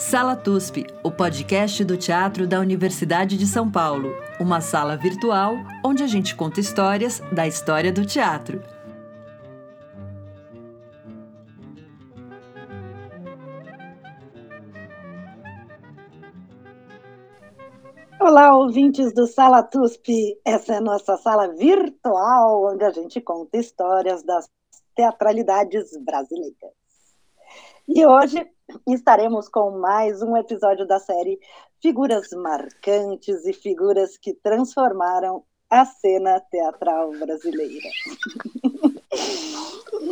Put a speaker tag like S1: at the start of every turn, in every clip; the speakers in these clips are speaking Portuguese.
S1: Sala TUSP, o podcast do teatro da Universidade de São Paulo. Uma sala virtual onde a gente conta histórias da história do teatro.
S2: Olá, ouvintes do Sala TUSP. Essa é a nossa sala virtual onde a gente conta histórias das teatralidades brasileiras. E hoje estaremos com mais um episódio da série Figuras Marcantes e Figuras que Transformaram a Cena Teatral Brasileira.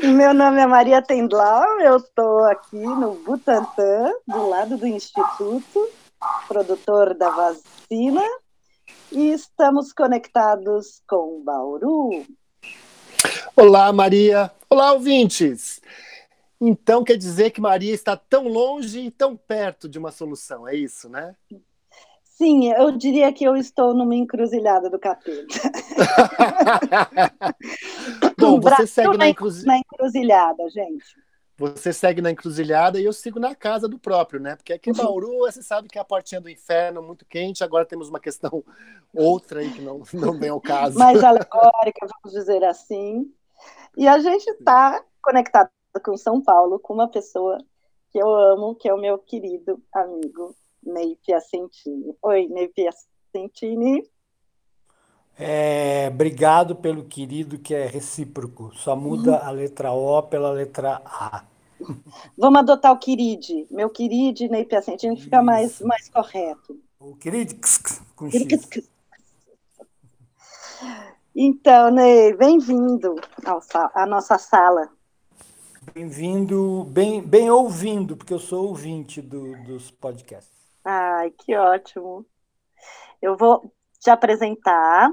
S2: Meu nome é Maria Tendlau, eu estou aqui no Butantã, do lado do Instituto, produtor da vacina, e estamos conectados com Bauru.
S3: Olá, Maria. Olá, ouvintes. Então quer dizer que Maria está tão longe e tão perto de uma solução, é isso, né?
S2: Sim, eu diria que eu estou numa encruzilhada do capeta.
S3: Bom, você segue na, encruz...
S2: na encruzilhada, gente.
S3: Você segue na encruzilhada e eu sigo na casa do próprio, né? Porque aqui em Bauru, você sabe que é a portinha do inferno, muito quente. Agora temos uma questão outra aí que não, não vem ao caso.
S2: Mais alegórica, vamos dizer assim. E a gente está conectado com São Paulo, com uma pessoa que eu amo, que é o meu querido amigo Ney Piacentini. Oi, Ney Piacentini.
S4: É, obrigado pelo querido, que é recíproco. Só muda a letra O pela letra A.
S2: Vamos adotar o querido, meu querido Ney Piacentini, fica mais, mais correto.
S4: O com X.
S2: Então, Ney, bem-vindo à nossa sala.
S4: Bem-vindo, bem, bem ouvindo, porque eu sou ouvinte do, dos podcasts.
S2: Ai, que ótimo. Eu vou te apresentar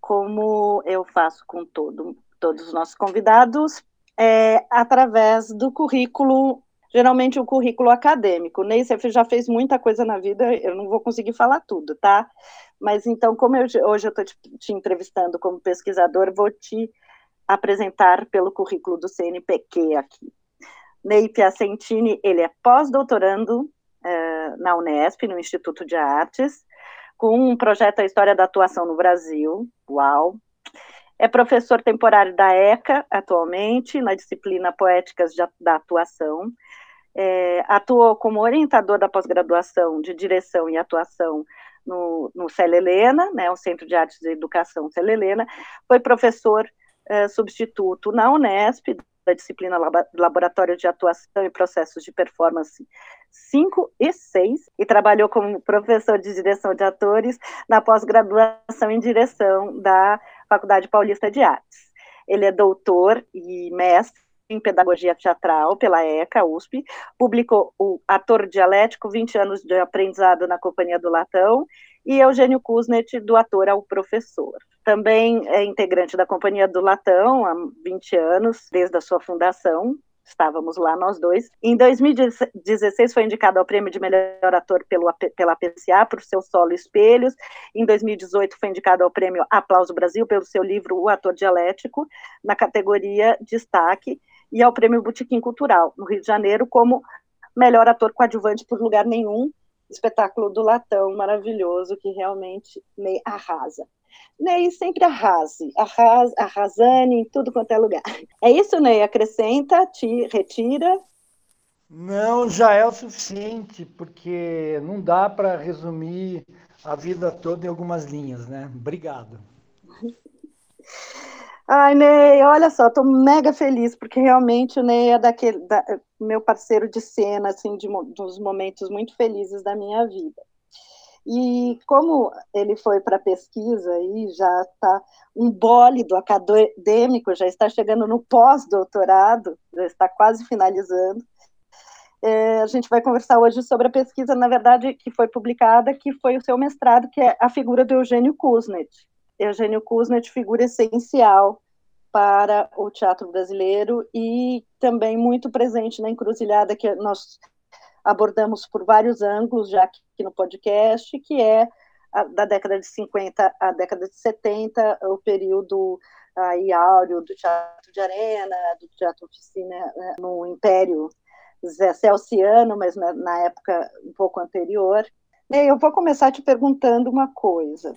S2: como eu faço com todo, todos os nossos convidados, é, através do currículo, geralmente o currículo acadêmico. Ney, você já fez muita coisa na vida, eu não vou conseguir falar tudo, tá? Mas então, como eu, hoje eu estou te, te entrevistando como pesquisador, vou te apresentar pelo currículo do CNPq aqui. Ney Piacentini, ele é pós-doutorando uh, na Unesp, no Instituto de Artes, com um projeto A História da Atuação no Brasil, uau! É professor temporário da ECA, atualmente, na disciplina Poéticas de, da Atuação. É, atuou como orientador da pós-graduação de Direção e Atuação no, no Célia Helena, né, o Centro de Artes e Educação Célia Helena. Foi professor é, substituto na Unesp, da disciplina Laboratório de Atuação e Processos de Performance 5 e 6, e trabalhou como professor de direção de atores na pós-graduação em direção da Faculdade Paulista de Artes. Ele é doutor e mestre em Pedagogia Teatral pela ECA, USP, publicou o Ator Dialético, 20 anos de aprendizado na Companhia do Latão, e Eugênio Kuznet, do Ator ao Professor. Também é integrante da Companhia do Latão há 20 anos, desde a sua fundação, estávamos lá nós dois. Em 2016 foi indicado ao prêmio de melhor ator pelo, pela PCA por seu solo Espelhos. Em 2018 foi indicado ao prêmio Aplauso Brasil pelo seu livro O Ator Dialético, na categoria Destaque e ao Prêmio Botequim Cultural, no Rio de Janeiro, como melhor ator coadjuvante por lugar nenhum, espetáculo do Latão maravilhoso que realmente me arrasa. Ney sempre arrase, arrasa, arrasane em tudo quanto é lugar. É isso, Ney? Acrescenta, te retira.
S4: Não, já é o suficiente, porque não dá para resumir a vida toda em algumas linhas, né? Obrigado.
S2: Ai, Ney, olha só, estou mega feliz, porque realmente o Ney é daquele, da, meu parceiro de cena, assim, de, dos momentos muito felizes da minha vida. E como ele foi para pesquisa e já está um bólido acadêmico, já está chegando no pós-doutorado, já está quase finalizando, é, a gente vai conversar hoje sobre a pesquisa, na verdade, que foi publicada, que foi o seu mestrado, que é a figura do Eugênio Kuznet. Eugênio Kuznet, figura essencial para o teatro brasileiro e também muito presente na encruzilhada que nós abordamos por vários ângulos já aqui no podcast, que é a, da década de 50 à década de 70, o período aí áureo do teatro de arena, do teatro oficina né, no Império Zé Celciano, mas na, na época um pouco anterior. Eu vou começar te perguntando uma coisa.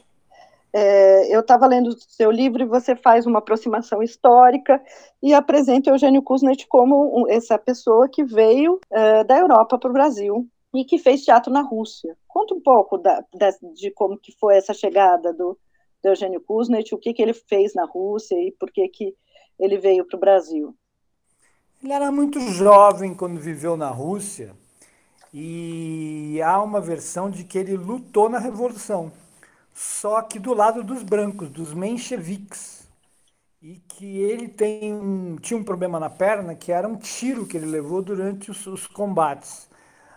S2: É, eu estava lendo o seu livro e você faz uma aproximação histórica e apresenta Eugênio Kuznet como um, essa pessoa que veio uh, da Europa para o Brasil e que fez teatro na Rússia. Conta um pouco da, de, de, como que foi essa chegada do, do Eugênio Kuznet, o que, que ele fez na Rússia e por que, que ele veio para o Brasil.
S4: Ele era muito jovem quando viveu na Rússia e há uma versão de que ele lutou na Revolução só que do lado dos brancos, dos mencheviques. E que ele tem um, tinha um problema na perna, que era um tiro que ele levou durante os, os combates.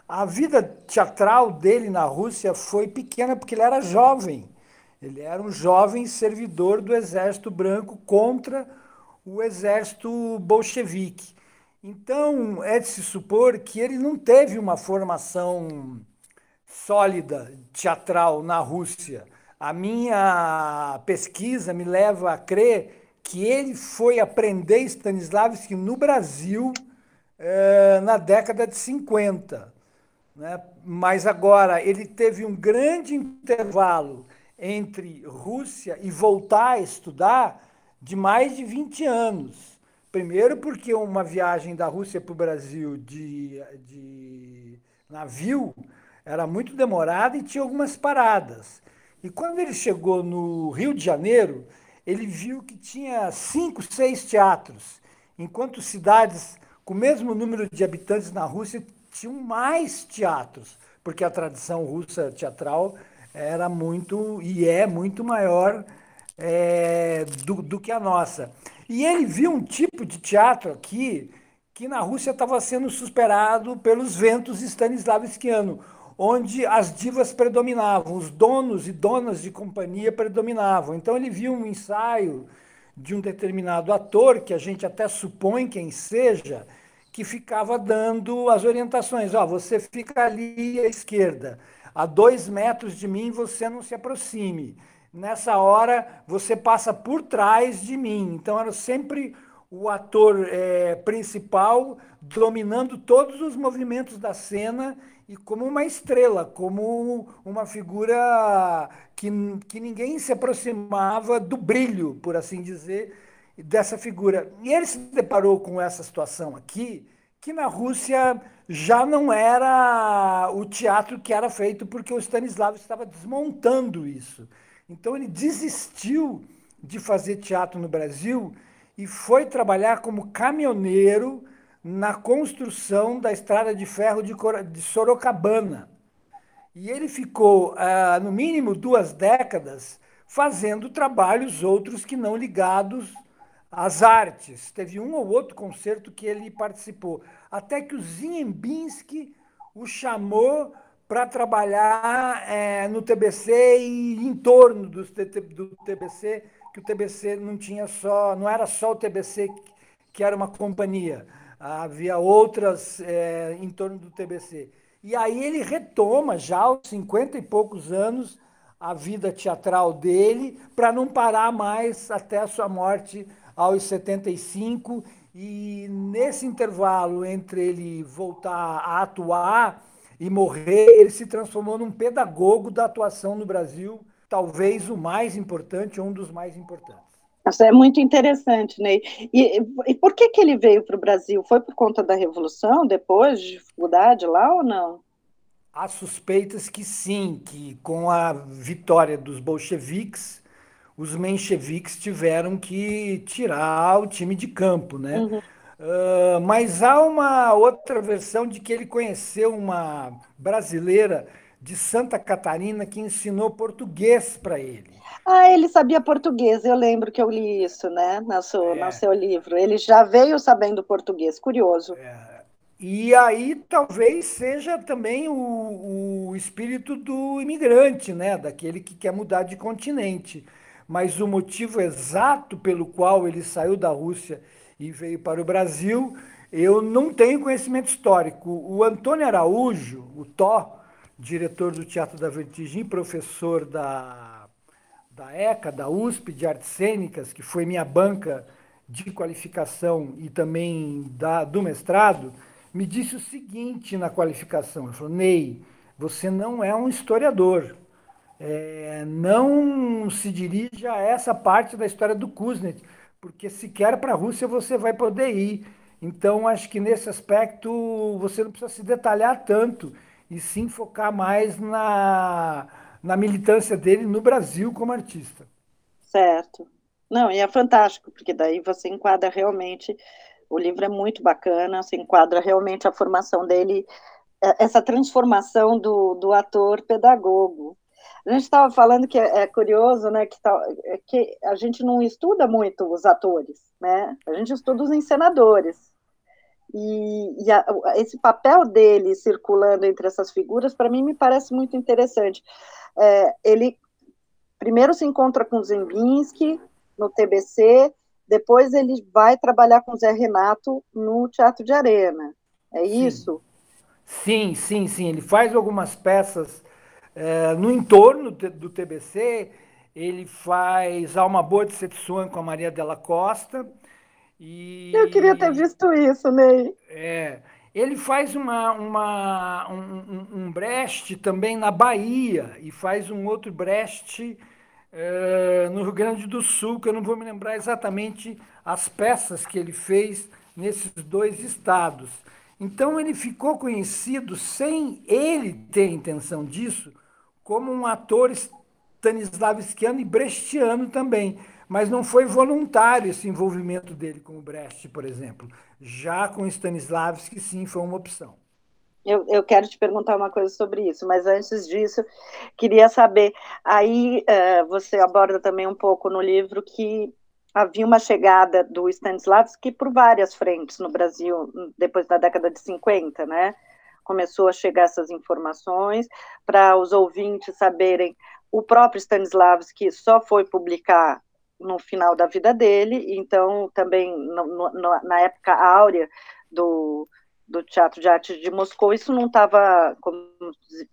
S4: A vida teatral dele na Rússia foi pequena porque ele era jovem. Ele era um jovem servidor do exército branco contra o exército bolchevique. Então, é de se supor que ele não teve uma formação sólida teatral na Rússia a minha pesquisa me leva a crer que ele foi aprender Stanislavski no Brasil eh, na década de 50. Né? Mas agora ele teve um grande intervalo entre Rússia e voltar a estudar de mais de 20 anos. Primeiro, porque uma viagem da Rússia para o Brasil de, de navio era muito demorada e tinha algumas paradas. E quando ele chegou no Rio de Janeiro, ele viu que tinha cinco, seis teatros, enquanto cidades com o mesmo número de habitantes na Rússia tinham mais teatros, porque a tradição russa teatral era muito e é muito maior é, do, do que a nossa. E ele viu um tipo de teatro aqui que na Rússia estava sendo superado pelos ventos stanislavskianos onde as divas predominavam, os donos e donas de companhia predominavam. Então ele viu um ensaio de um determinado ator, que a gente até supõe quem seja, que ficava dando as orientações. Ó, oh, você fica ali à esquerda, a dois metros de mim você não se aproxime. Nessa hora você passa por trás de mim. Então era sempre o ator é, principal dominando todos os movimentos da cena e como uma estrela, como uma figura que, que ninguém se aproximava do brilho, por assim dizer, dessa figura. E ele se deparou com essa situação aqui, que na Rússia já não era o teatro que era feito, porque o Stanislav estava desmontando isso. Então ele desistiu de fazer teatro no Brasil e foi trabalhar como caminhoneiro na construção da estrada de ferro de Sorocabana. E ele ficou, ah, no mínimo, duas décadas fazendo trabalhos outros que não ligados às artes. Teve um ou outro concerto que ele participou. Até que o Ziembinski o chamou para trabalhar é, no TBC e em torno do, do TBC, que o TBC não tinha só, não era só o TBC que era uma companhia havia outras é, em torno do TBC. E aí ele retoma, já aos 50 e poucos anos, a vida teatral dele, para não parar mais até a sua morte aos 75. E nesse intervalo entre ele voltar a atuar e morrer, ele se transformou num pedagogo da atuação no Brasil, talvez o mais importante, um dos mais importantes.
S2: Isso é muito interessante, Ney. E, e por que, que ele veio para o Brasil? Foi por conta da Revolução, depois de dificuldade lá ou não?
S4: Há suspeitas que sim, que com a vitória dos bolcheviques, os mencheviques tiveram que tirar o time de campo, né? Uhum. Uh, mas há uma outra versão de que ele conheceu uma brasileira de Santa Catarina que ensinou português para ele.
S2: Ah, ele sabia português, eu lembro que eu li isso, né, no seu, é. no seu livro. Ele já veio sabendo português, curioso. É.
S4: E aí talvez seja também o, o espírito do imigrante, né, daquele que quer mudar de continente. Mas o motivo exato pelo qual ele saiu da Rússia e veio para o Brasil, eu não tenho conhecimento histórico. O Antônio Araújo, o Tó, diretor do Teatro da Vertigem, professor da da ECA, da USP de Artes Cênicas, que foi minha banca de qualificação e também da, do mestrado, me disse o seguinte na qualificação: ele falou, Ney, você não é um historiador. É, não se dirige a essa parte da história do Kuznets, porque se quer para a Rússia você vai poder ir. Então, acho que nesse aspecto você não precisa se detalhar tanto e sim focar mais na, na militância dele no Brasil como artista.
S2: Certo. Não, e é fantástico, porque daí você enquadra realmente, o livro é muito bacana, você enquadra realmente a formação dele, é, essa transformação do, do ator pedagogo. A gente estava falando que é, é, curioso, né, que, tá, que a gente não estuda muito os atores, né? A gente estuda os encenadores. E, e a, esse papel dele circulando entre essas figuras, para mim, me parece muito interessante. É, ele primeiro se encontra com Zembinski no TBC, depois ele vai trabalhar com Zé Renato no Teatro de Arena. É
S4: sim.
S2: isso?
S4: Sim, sim, sim. Ele faz algumas peças é, no entorno do TBC. Ele faz Alma Boa de Setsuan com a Maria Della Costa.
S2: E, Eu queria ter visto isso, Ney.
S4: É, ele faz uma, uma, um, um, Brecht também na Bahia e faz um outro Brecht é, no Rio Grande do Sul, que eu não vou me lembrar exatamente as peças que ele fez nesses dois estados. Então ele ficou conhecido, sem ele ter intenção disso, como um ator stanislavskiano e brechtiano também mas não foi voluntário esse envolvimento dele com o Brecht, por exemplo. Já com Stanislavski, sim, foi uma opção.
S2: Eu, eu quero te perguntar uma coisa sobre isso, mas antes disso, queria saber. Aí uh, você aborda também um pouco no livro que havia uma chegada do Stanislavski por várias frentes no Brasil, depois da década de 50, né? Começou a chegar essas informações para os ouvintes saberem. O próprio Stanislavski só foi publicar no final da vida dele, então também no, no, na época áurea do, do Teatro de Arte de Moscou, isso não estava, como,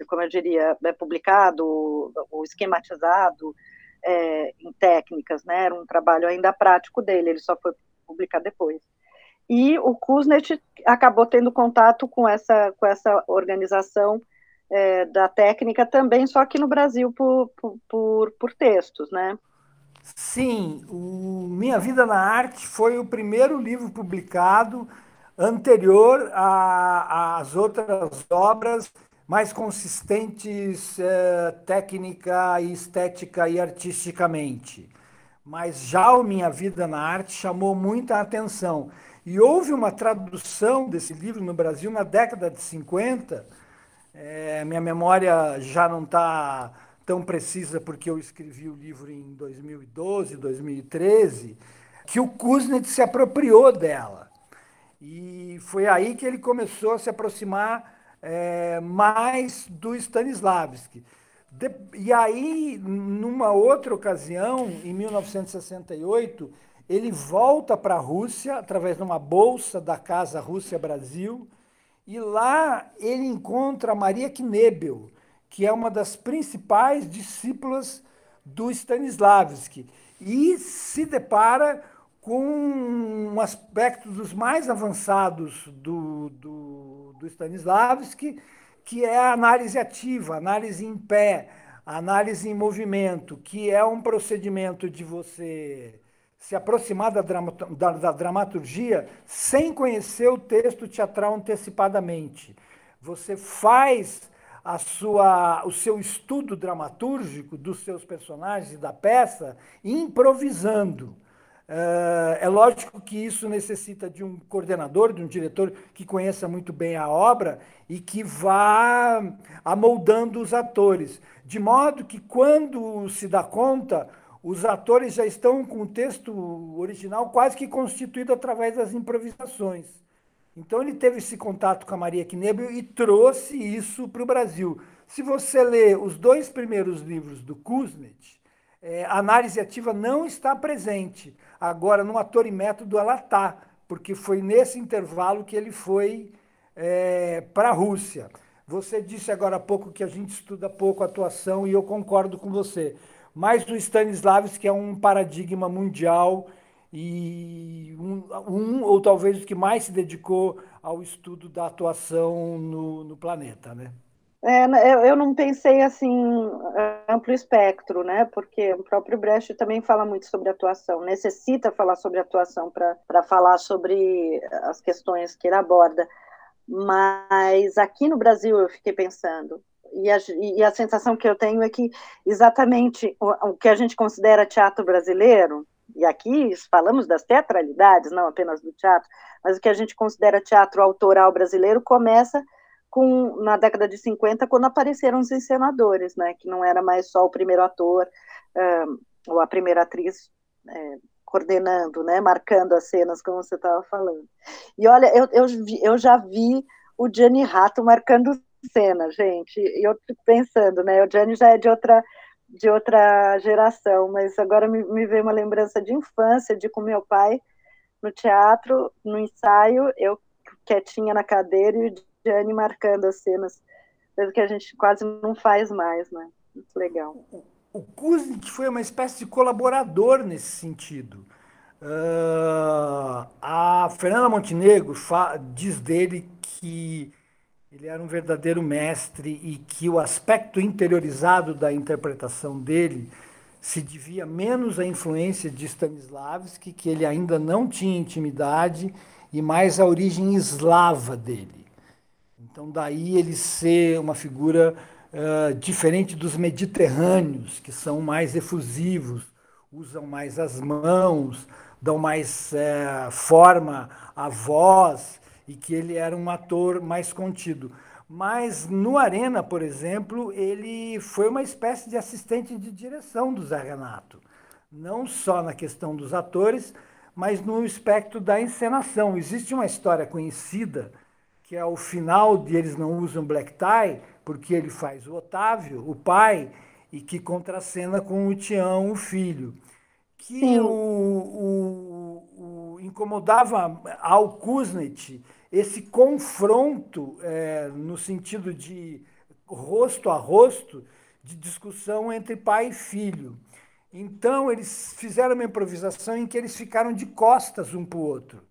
S2: como eu diria, é, publicado ou esquematizado é, em técnicas, né? Era um trabalho ainda prático dele, ele só foi publicado depois. E o Kuznet acabou tendo contato com essa, com essa organização é, da técnica também, só que no Brasil por, por, por, por textos, né?
S4: Sim, o Minha Vida na Arte foi o primeiro livro publicado anterior às outras obras mais consistentes eh, técnica estética e artisticamente. Mas já o Minha Vida na Arte chamou muita atenção. E houve uma tradução desse livro no Brasil na década de 50. Eh, minha memória já não está tão precisa porque eu escrevi o livro em 2012, 2013, que o Kuznets se apropriou dela. E foi aí que ele começou a se aproximar é, mais do Stanislavski. De, e aí, numa outra ocasião, em 1968, ele volta para a Rússia através de uma bolsa da Casa Rússia Brasil, e lá ele encontra Maria Knebel, que é uma das principais discípulas do Stanislavski, e se depara com um aspecto dos mais avançados do, do, do Stanislavski, que é a análise ativa, análise em pé, análise em movimento, que é um procedimento de você se aproximar da, da, da dramaturgia sem conhecer o texto teatral antecipadamente. Você faz a sua, o seu estudo dramatúrgico dos seus personagens e da peça improvisando. Eh, é lógico que isso necessita de um coordenador, de um diretor que conheça muito bem a obra e que vá amoldando os atores, de modo que quando se dá conta, os atores já estão com o texto original quase que constituído através das improvisações. Então ele teve esse contato com a Maria Knebel e trouxe isso para o Brasil. Se você lê os dois primeiros livros do Kuznet, é, a análise ativa não está presente. Agora, no Ator e Método, ela está, porque foi nesse intervalo que ele foi é, para a Rússia. Você disse agora há pouco que a gente estuda pouco atuação e eu concordo com você. Mas o Stanislavski é um paradigma mundial e um, um, ou talvez o que mais se dedicou ao estudo da atuação no, no planeta, né?
S2: É, eu, eu não pensei assim amplo espectro, né? Porque o próprio Brecht também fala muito sobre atuação, necessita falar sobre atuação para falar sobre as questões que ele aborda. Mas aqui no Brasil eu fiquei pensando, e a, e a sensação que eu tenho é que exatamente o, o que a gente considera teatro brasileiro, e aqui falamos das teatralidades, não apenas do teatro, mas o que a gente considera teatro autoral brasileiro começa com, na década de 50, quando apareceram os encenadores, né, que não era mais só o primeiro ator ou a primeira atriz é, coordenando, né, marcando as cenas, como você estava falando. E olha, eu, eu, eu já vi o Gianni Rato marcando cena, gente, e eu fico pensando, né, o Gianni já é de outra de outra geração, mas agora me, me veio uma lembrança de infância, de com meu pai no teatro, no ensaio, eu quietinha na cadeira e o Jane marcando as cenas, coisa que a gente quase não faz mais, né? Muito legal.
S4: O Kuznick foi uma espécie de colaborador nesse sentido. Uh, a Fernanda Montenegro diz dele que ele era um verdadeiro mestre e que o aspecto interiorizado da interpretação dele se devia menos à influência de Stanislavski, que ele ainda não tinha intimidade, e mais à origem eslava dele. Então, daí ele ser uma figura uh, diferente dos mediterrâneos, que são mais efusivos, usam mais as mãos, dão mais uh, forma à voz, e que ele era um ator mais contido. Mas no Arena, por exemplo, ele foi uma espécie de assistente de direção do Zé Renato. Não só na questão dos atores, mas no espectro da encenação. Existe uma história conhecida que é o final de Eles Não Usam Black Tie, porque ele faz o Otávio, o pai, e que contracena com o Tião, o filho. Que o, o, o, incomodava ao Kuznet esse confronto é, no sentido de rosto a rosto, de discussão entre pai e filho. Então, eles fizeram uma improvisação em que eles ficaram de costas um para o outro.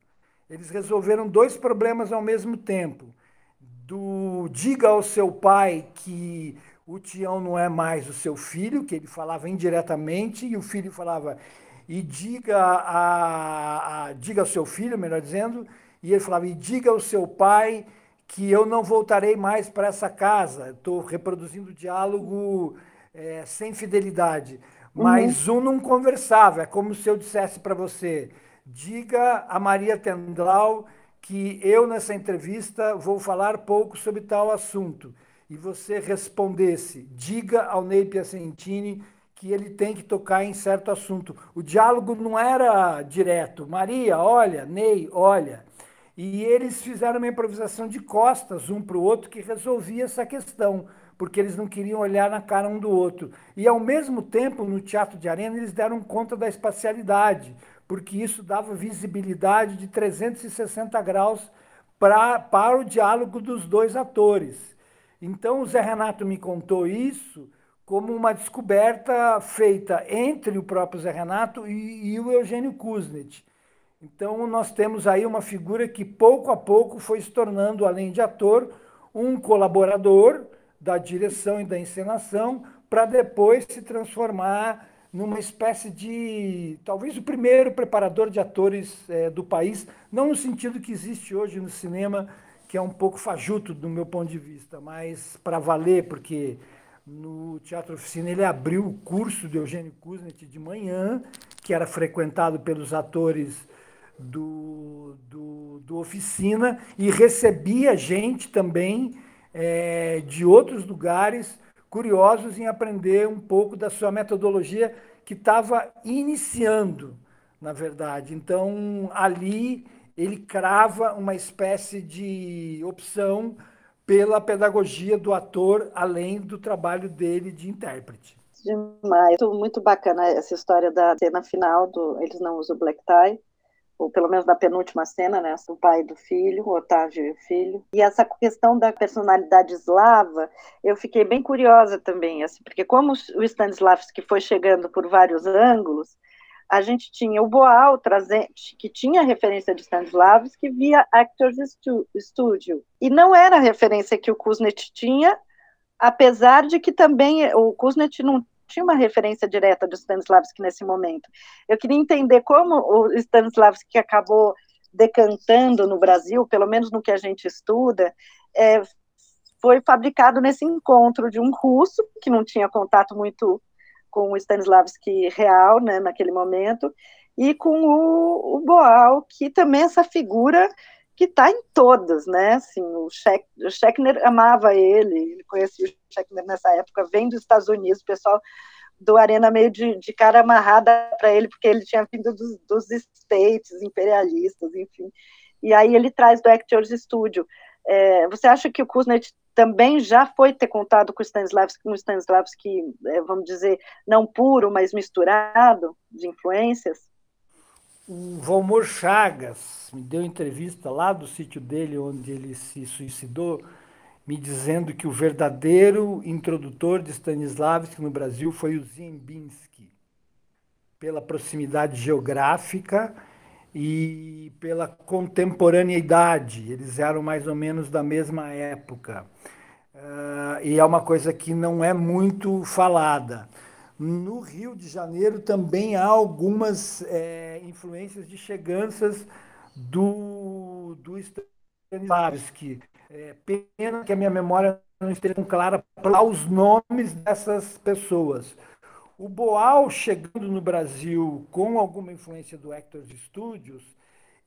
S4: Eles resolveram dois problemas ao mesmo tempo. Do diga ao seu pai que o Tião não é mais o seu filho, que ele falava indiretamente, e o filho falava, e diga, a, a, diga ao seu filho, melhor dizendo, e ele falava, e diga ao seu pai que eu não voltarei mais para essa casa. Estou reproduzindo o diálogo é, sem fidelidade. Mas uhum. um não conversava. É como se eu dissesse para você: diga a Maria Tendlau que eu, nessa entrevista, vou falar pouco sobre tal assunto. E você respondesse, diga ao Ney Piacentini que ele tem que tocar em certo assunto. O diálogo não era direto. Maria, olha, Ney, olha. E eles fizeram uma improvisação de costas um para o outro que resolvia essa questão, porque eles não queriam olhar na cara um do outro. E, ao mesmo tempo, no Teatro de Arena, eles deram conta da espacialidade, porque isso dava visibilidade de 360 graus pra, para o diálogo dos dois atores. Então, o Zé Renato me contou isso como uma descoberta feita entre o próprio Zé Renato e, e o Eugênio Kuznet. Então, nós temos aí uma figura que, pouco a pouco, foi se tornando, além de ator, um colaborador da direção e da encenação, para depois se transformar numa espécie de, talvez o primeiro preparador de atores é, do país, não no sentido que existe hoje no cinema, que é um pouco fajuto do meu ponto de vista, mas para valer, porque no Teatro Oficina ele abriu o curso de Eugênio Kuznet de manhã, que era frequentado pelos atores do, do, do Oficina, e recebia gente também é, de outros lugares curiosos em aprender um pouco da sua metodologia que estava iniciando, na verdade. Então, ali ele crava uma espécie de opção pela pedagogia do ator, além do trabalho dele de intérprete.
S2: Demais. Muito bacana essa história da cena final do Eles Não Usam Black Tie ou pelo menos na penúltima cena, né, o pai do filho, o Otávio e o filho. E essa questão da personalidade eslava, eu fiquei bem curiosa também, assim, porque como o Stanislavski foi chegando por vários ângulos, a gente tinha o Boal, trazendo, que tinha referência de Stanislavski via Actors Studio. E não era a referência que o Kuznet tinha, apesar de que também o Kuznet não tinha uma referência direta do Stanislavski nesse momento. Eu queria entender como o Stanislavski acabou decantando no Brasil, pelo menos no que a gente estuda, é, foi fabricado nesse encontro de um russo, que não tinha contato muito com o Stanislavski real, né, naquele momento, e com o, o Boal, que também é essa figura que está em todas, né, assim, o, Scheckner amava ele, ele conhecia o Scheckner nessa época, vem dos Estados Unidos, o pessoal do Arena meio de, de cara amarrada para ele, porque ele tinha vindo dos, dos States imperialistas, enfim, e aí ele traz do Actors Studio. É, você acha que o Kuznet também já foi ter contado com o Stanislavski, o Stanislavski, é, vamos dizer, não puro, mas misturado de influências?
S4: O Valmor Chagas me deu entrevista lá do sítio dele, onde ele se suicidou, me dizendo que o verdadeiro introdutor de Stanislavski no Brasil foi o Ziembinski, pela proximidade geográfica e pela contemporaneidade. Eles eram mais ou menos da mesma época. Uh, e é uma coisa que não é muito falada. No Rio de Janeiro também há algumas é, influências de cheganças do, do Stanislavski. É, pena que a minha memória não esteja tão clara para os nomes dessas pessoas. O Boal, chegando no Brasil com alguma influência do Hector Studios,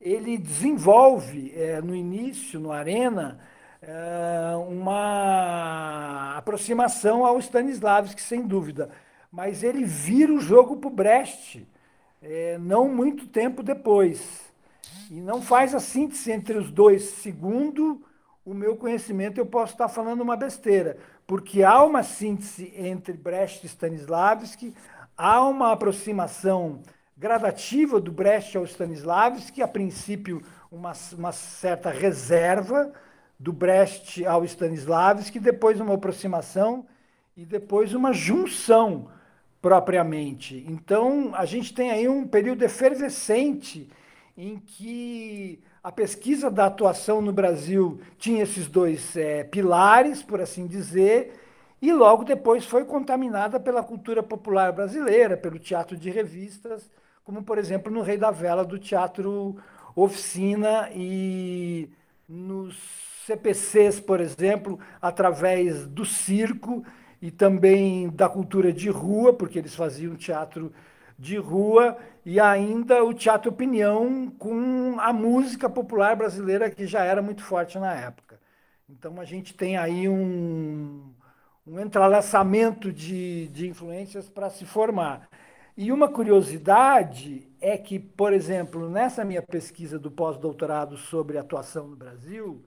S4: ele desenvolve, é, no início, no Arena, é, uma aproximação ao Stanislavski, sem dúvida. Mas ele vira o jogo para o Brecht, é, não muito tempo depois. E não faz a síntese entre os dois, segundo o meu conhecimento, eu posso estar falando uma besteira, porque há uma síntese entre Brecht e Stanislavski, há uma aproximação gradativa do Brecht ao Stanislavski, a princípio uma, uma certa reserva do Brecht ao Stanislavski, depois uma aproximação e depois uma junção propriamente. Então, a gente tem aí um período efervescente em que a pesquisa da atuação no Brasil tinha esses dois é, pilares, por assim dizer, e logo depois foi contaminada pela cultura popular brasileira, pelo teatro de revistas, como, por exemplo, no Rei da Vela, do Teatro Oficina, e nos CPCs, por exemplo, através do circo e também da cultura de rua, porque eles faziam teatro de rua e ainda o teatro opinião com a música popular brasileira que já era muito forte na época. Então a gente tem aí um, um entrelaçamento de, de influências para se formar. E uma curiosidade é que, por exemplo, nessa minha pesquisa do pós-doutorado sobre atuação no Brasil,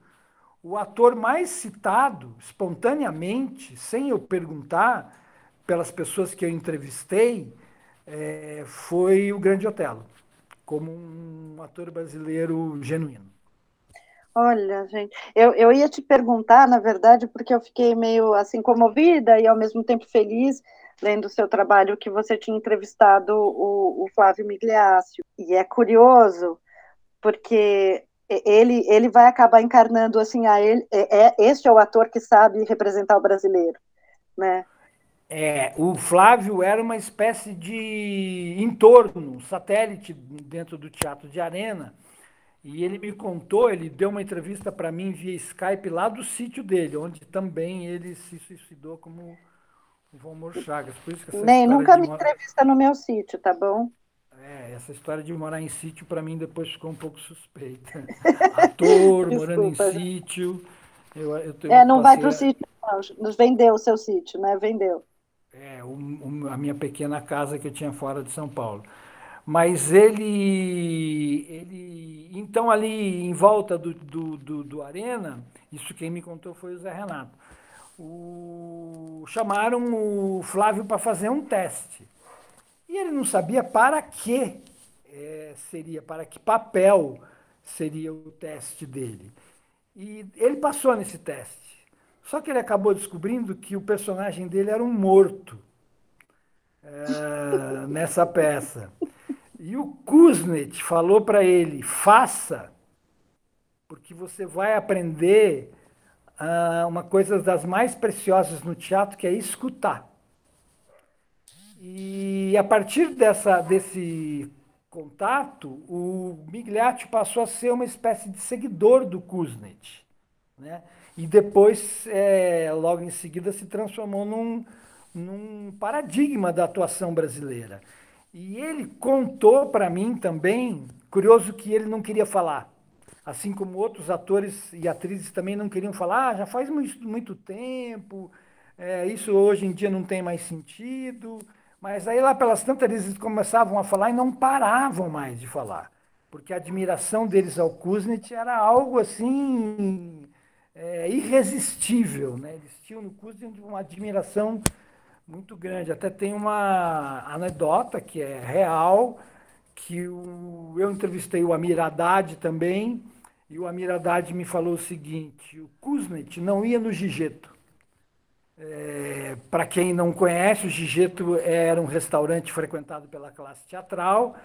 S4: o ator mais citado, espontaneamente, sem eu perguntar, pelas pessoas que eu entrevistei, é, foi o Grande Otelo, como um ator brasileiro genuíno.
S2: Olha, gente, eu, eu ia te perguntar, na verdade, porque eu fiquei meio assim comovida e ao mesmo tempo feliz lendo o seu trabalho que você tinha entrevistado o, o Flávio Migliaccio. E é curioso, porque ele, ele vai acabar encarnando assim, a ele, é, é, este é o ator que sabe representar o brasileiro, né?
S4: É, o Flávio era uma espécie de entorno, satélite dentro do Teatro de Arena. E ele me contou, ele deu uma entrevista para mim via Skype lá do sítio dele, onde também ele se suicidou como o Valmor Chagas.
S2: Por isso que Nem, nunca me morar... entrevista no meu sítio, tá bom?
S4: É, essa história de morar em sítio para mim depois ficou um pouco suspeita. Ator, morando em sítio.
S2: Eu, eu é, não vai para o sítio, não. Vendeu o seu sítio, né? Vendeu.
S4: É, a minha pequena casa que eu tinha fora de São Paulo. Mas ele, ele então ali em volta do, do, do, do Arena, isso quem me contou foi o Zé Renato, o, chamaram o Flávio para fazer um teste. E ele não sabia para que é, seria, para que papel seria o teste dele. E ele passou nesse teste. Só que ele acabou descobrindo que o personagem dele era um morto é, nessa peça. E o Kuznets falou para ele: faça, porque você vai aprender uh, uma coisa das mais preciosas no teatro, que é escutar. E a partir dessa, desse contato, o Migliaccio passou a ser uma espécie de seguidor do Kuznets. Né? E depois, é, logo em seguida, se transformou num, num paradigma da atuação brasileira. E ele contou para mim também, curioso que ele não queria falar, assim como outros atores e atrizes também não queriam falar, ah, já faz muito, muito tempo, é, isso hoje em dia não tem mais sentido. Mas aí lá pelas tantas eles começavam a falar e não paravam mais de falar, porque a admiração deles ao Kuznets era algo assim é, irresistível, né? Eles tinham no Kuznets uma admiração muito grande. Até tem uma anedota que é real, que o, eu entrevistei o Amir Haddad também, e o Amir Haddad me falou o seguinte: o Kuznets não ia no Gigeto. É, Para quem não conhece, o Gigeto era um restaurante frequentado pela classe teatral,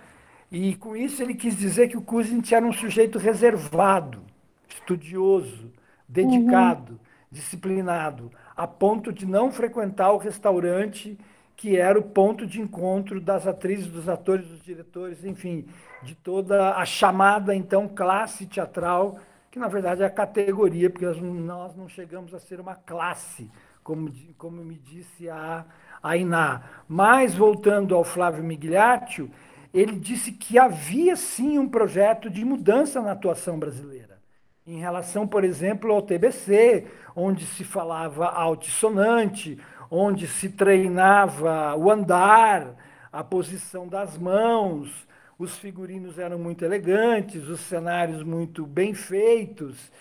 S4: e com isso ele quis dizer que o Kuznets era um sujeito reservado, estudioso, dedicado, uhum. disciplinado, a ponto de não frequentar o restaurante que era o ponto de encontro das atrizes, dos atores, dos diretores, enfim, de toda a chamada então classe teatral, que na verdade é a categoria, porque nós não chegamos a ser uma classe como, como me disse a, a Iná. Mas, voltando ao Flávio Migliaccio, ele disse que havia sim um projeto de mudança na atuação brasileira. Em relação, por exemplo, ao TBC, onde se falava altissonante, onde se treinava o andar, a posição das mãos, os figurinos eram muito elegantes, os cenários muito bem feitos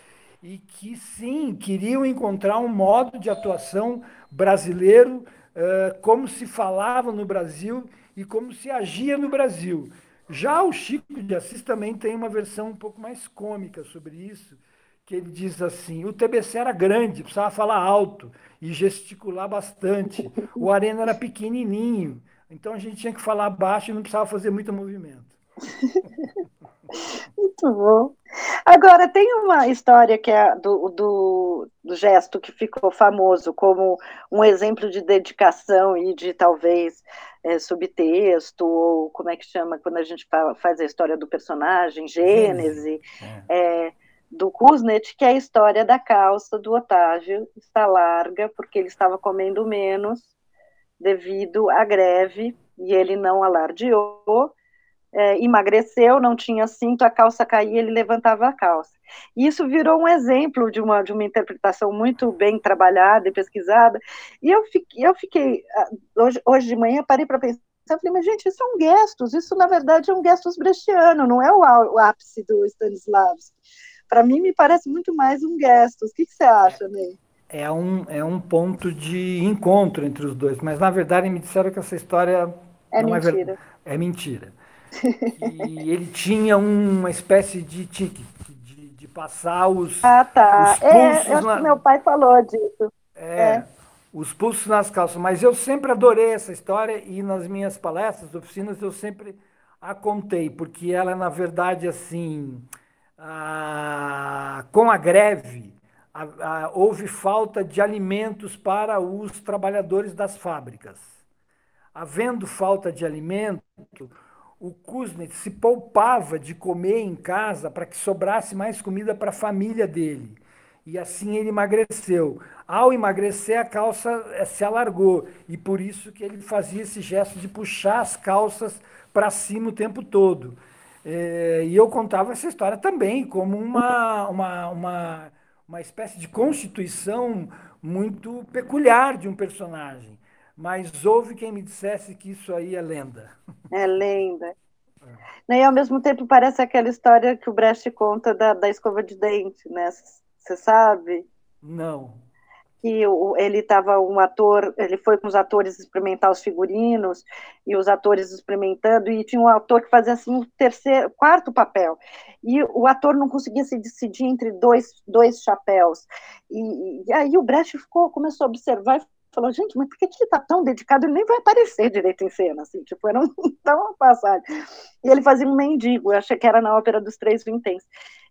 S4: e que sim queriam encontrar um modo de atuação brasileiro uh, como se falava no Brasil e como se agia no Brasil. Já o Chico de Assis também tem uma versão um pouco mais cômica sobre isso, que ele diz assim: o TBC era grande, precisava falar alto e gesticular bastante. O Arena era pequenininho, então a gente tinha que falar baixo e não precisava fazer muito movimento.
S2: Muito bom. Agora, tem uma história que é do, do, do, gesto que ficou famoso como um exemplo de dedicação e de talvez é, subtexto, ou como é que chama quando a gente faz a história do personagem, gênese, é. É, do Kuznet, que é a história da calça do Otávio, está larga porque ele estava comendo menos devido à greve e ele não alardeou é, emagreceu, não tinha cinto, a calça caía, ele levantava a calça. E isso virou um exemplo de uma, de uma interpretação muito bem trabalhada e pesquisada. E eu fiquei, eu fiquei hoje, hoje de manhã, parei para pensar, falei, mas gente, isso é um gestos, isso na verdade é um gestos brechtiano, não é o, ápice do Stanislavski. Para mim, me parece muito mais um gestos. O que, que você acha, Ney?
S4: É um, é um ponto de encontro entre os dois, mas na verdade me disseram que essa história
S2: é mentira.
S4: É, é mentira e ele tinha uma espécie de tique, de, de passar os.
S2: Ah, tá. Os é, pulsos é, acho na... que meu pai falou disso.
S4: É, é, os pulsos nas calças. Mas eu sempre adorei essa história e nas minhas palestras, oficinas, eu sempre a contei, porque ela, na verdade, assim, com a greve, houve falta de alimentos para os trabalhadores das fábricas. Havendo falta de alimento, o Kuznets se poupava de comer em casa para que sobrasse mais comida para a família dele. E assim ele emagreceu. Ao emagrecer, a calça eh, se alargou. E por isso que ele fazia esse gesto de puxar as calças para cima o tempo todo. É, e eu contava essa história também como uma, uma, uma, uma espécie de constituição muito peculiar de um personagem mas houve quem me dissesse que isso aí é lenda.
S2: É lenda. É. E ao mesmo tempo parece aquela história que o Brecht conta da, da escova de dente, né? Você sabe?
S4: Não.
S2: Que o, ele estava um ator, ele foi com os atores experimentar os figurinos e os atores experimentando e tinha um ator que fazia assim o terceiro, quarto papel e o ator não conseguia se decidir entre dois, dois chapéus e, e aí o Brecht ficou, começou a observar e falou, gente, mas por que ele está tão dedicado? Ele nem vai aparecer direito em cena, assim, tipo, era um, uma passagem. E ele fazia um mendigo, eu achei que era na ópera dos Três Vinténs.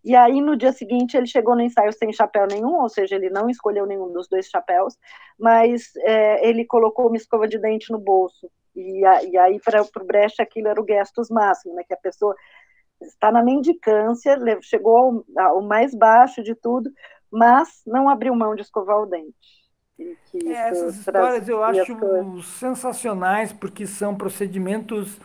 S2: E aí, no dia seguinte, ele chegou no ensaio sem chapéu nenhum, ou seja, ele não escolheu nenhum dos dois chapéus, mas é, ele colocou uma escova de dente no bolso. E, a, e aí, para o Brecht, aquilo era o gestos máximo, né, que a pessoa está na mendicância, chegou ao, ao mais baixo de tudo, mas não abriu mão de escovar o dente.
S4: É, essas histórias eu acho sensacionais, porque são procedimentos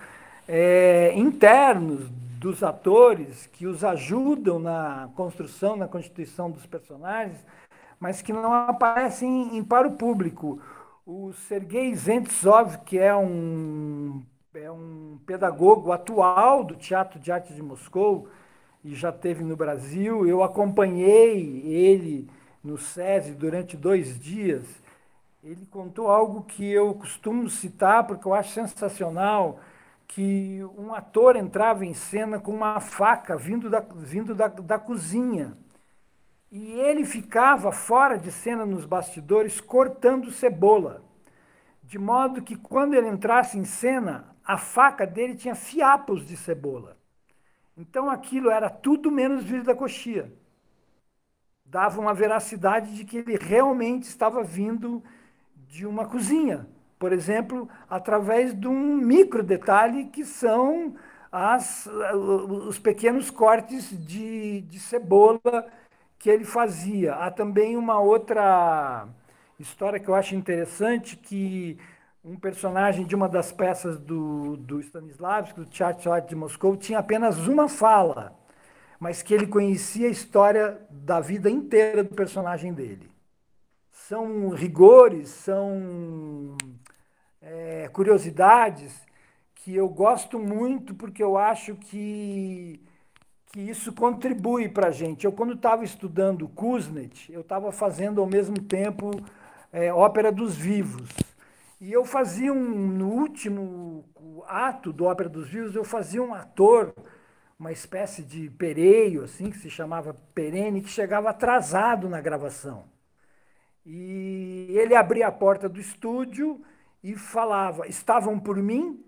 S4: é, internos dos atores que os ajudam na construção, na constituição dos personagens, mas que não aparecem em, para o público. O Sergei Zentsov, que é um, é um pedagogo atual do Teatro de Arte de Moscou e já teve no Brasil, eu acompanhei ele no SESI durante dois dias. Ele contou algo que eu costumo citar porque eu acho sensacional que um ator entrava em cena com uma faca vindo da, vindo da, da cozinha. E ele ficava fora de cena nos bastidores cortando cebola. De modo que quando ele entrasse em cena, a faca dele tinha fiapos de cebola. Então aquilo era tudo menos vir da coxia. Dava uma veracidade de que ele realmente estava vindo de uma cozinha por exemplo, através de um micro detalhe que são as, os pequenos cortes de, de cebola que ele fazia. Há também uma outra história que eu acho interessante, que um personagem de uma das peças do, do Stanislavski, do Teatro de Moscou, tinha apenas uma fala, mas que ele conhecia a história da vida inteira do personagem dele. São rigores, são é, curiosidades que eu gosto muito porque eu acho que, que isso contribui para a gente. Eu, quando estava estudando Kuznets, eu estava fazendo ao mesmo tempo é, Ópera dos Vivos. E eu fazia um, no último ato do Ópera dos Vivos, eu fazia um ator, uma espécie de pereio, assim, que se chamava perene, que chegava atrasado na gravação. E ele abria a porta do estúdio e falava, estavam por mim,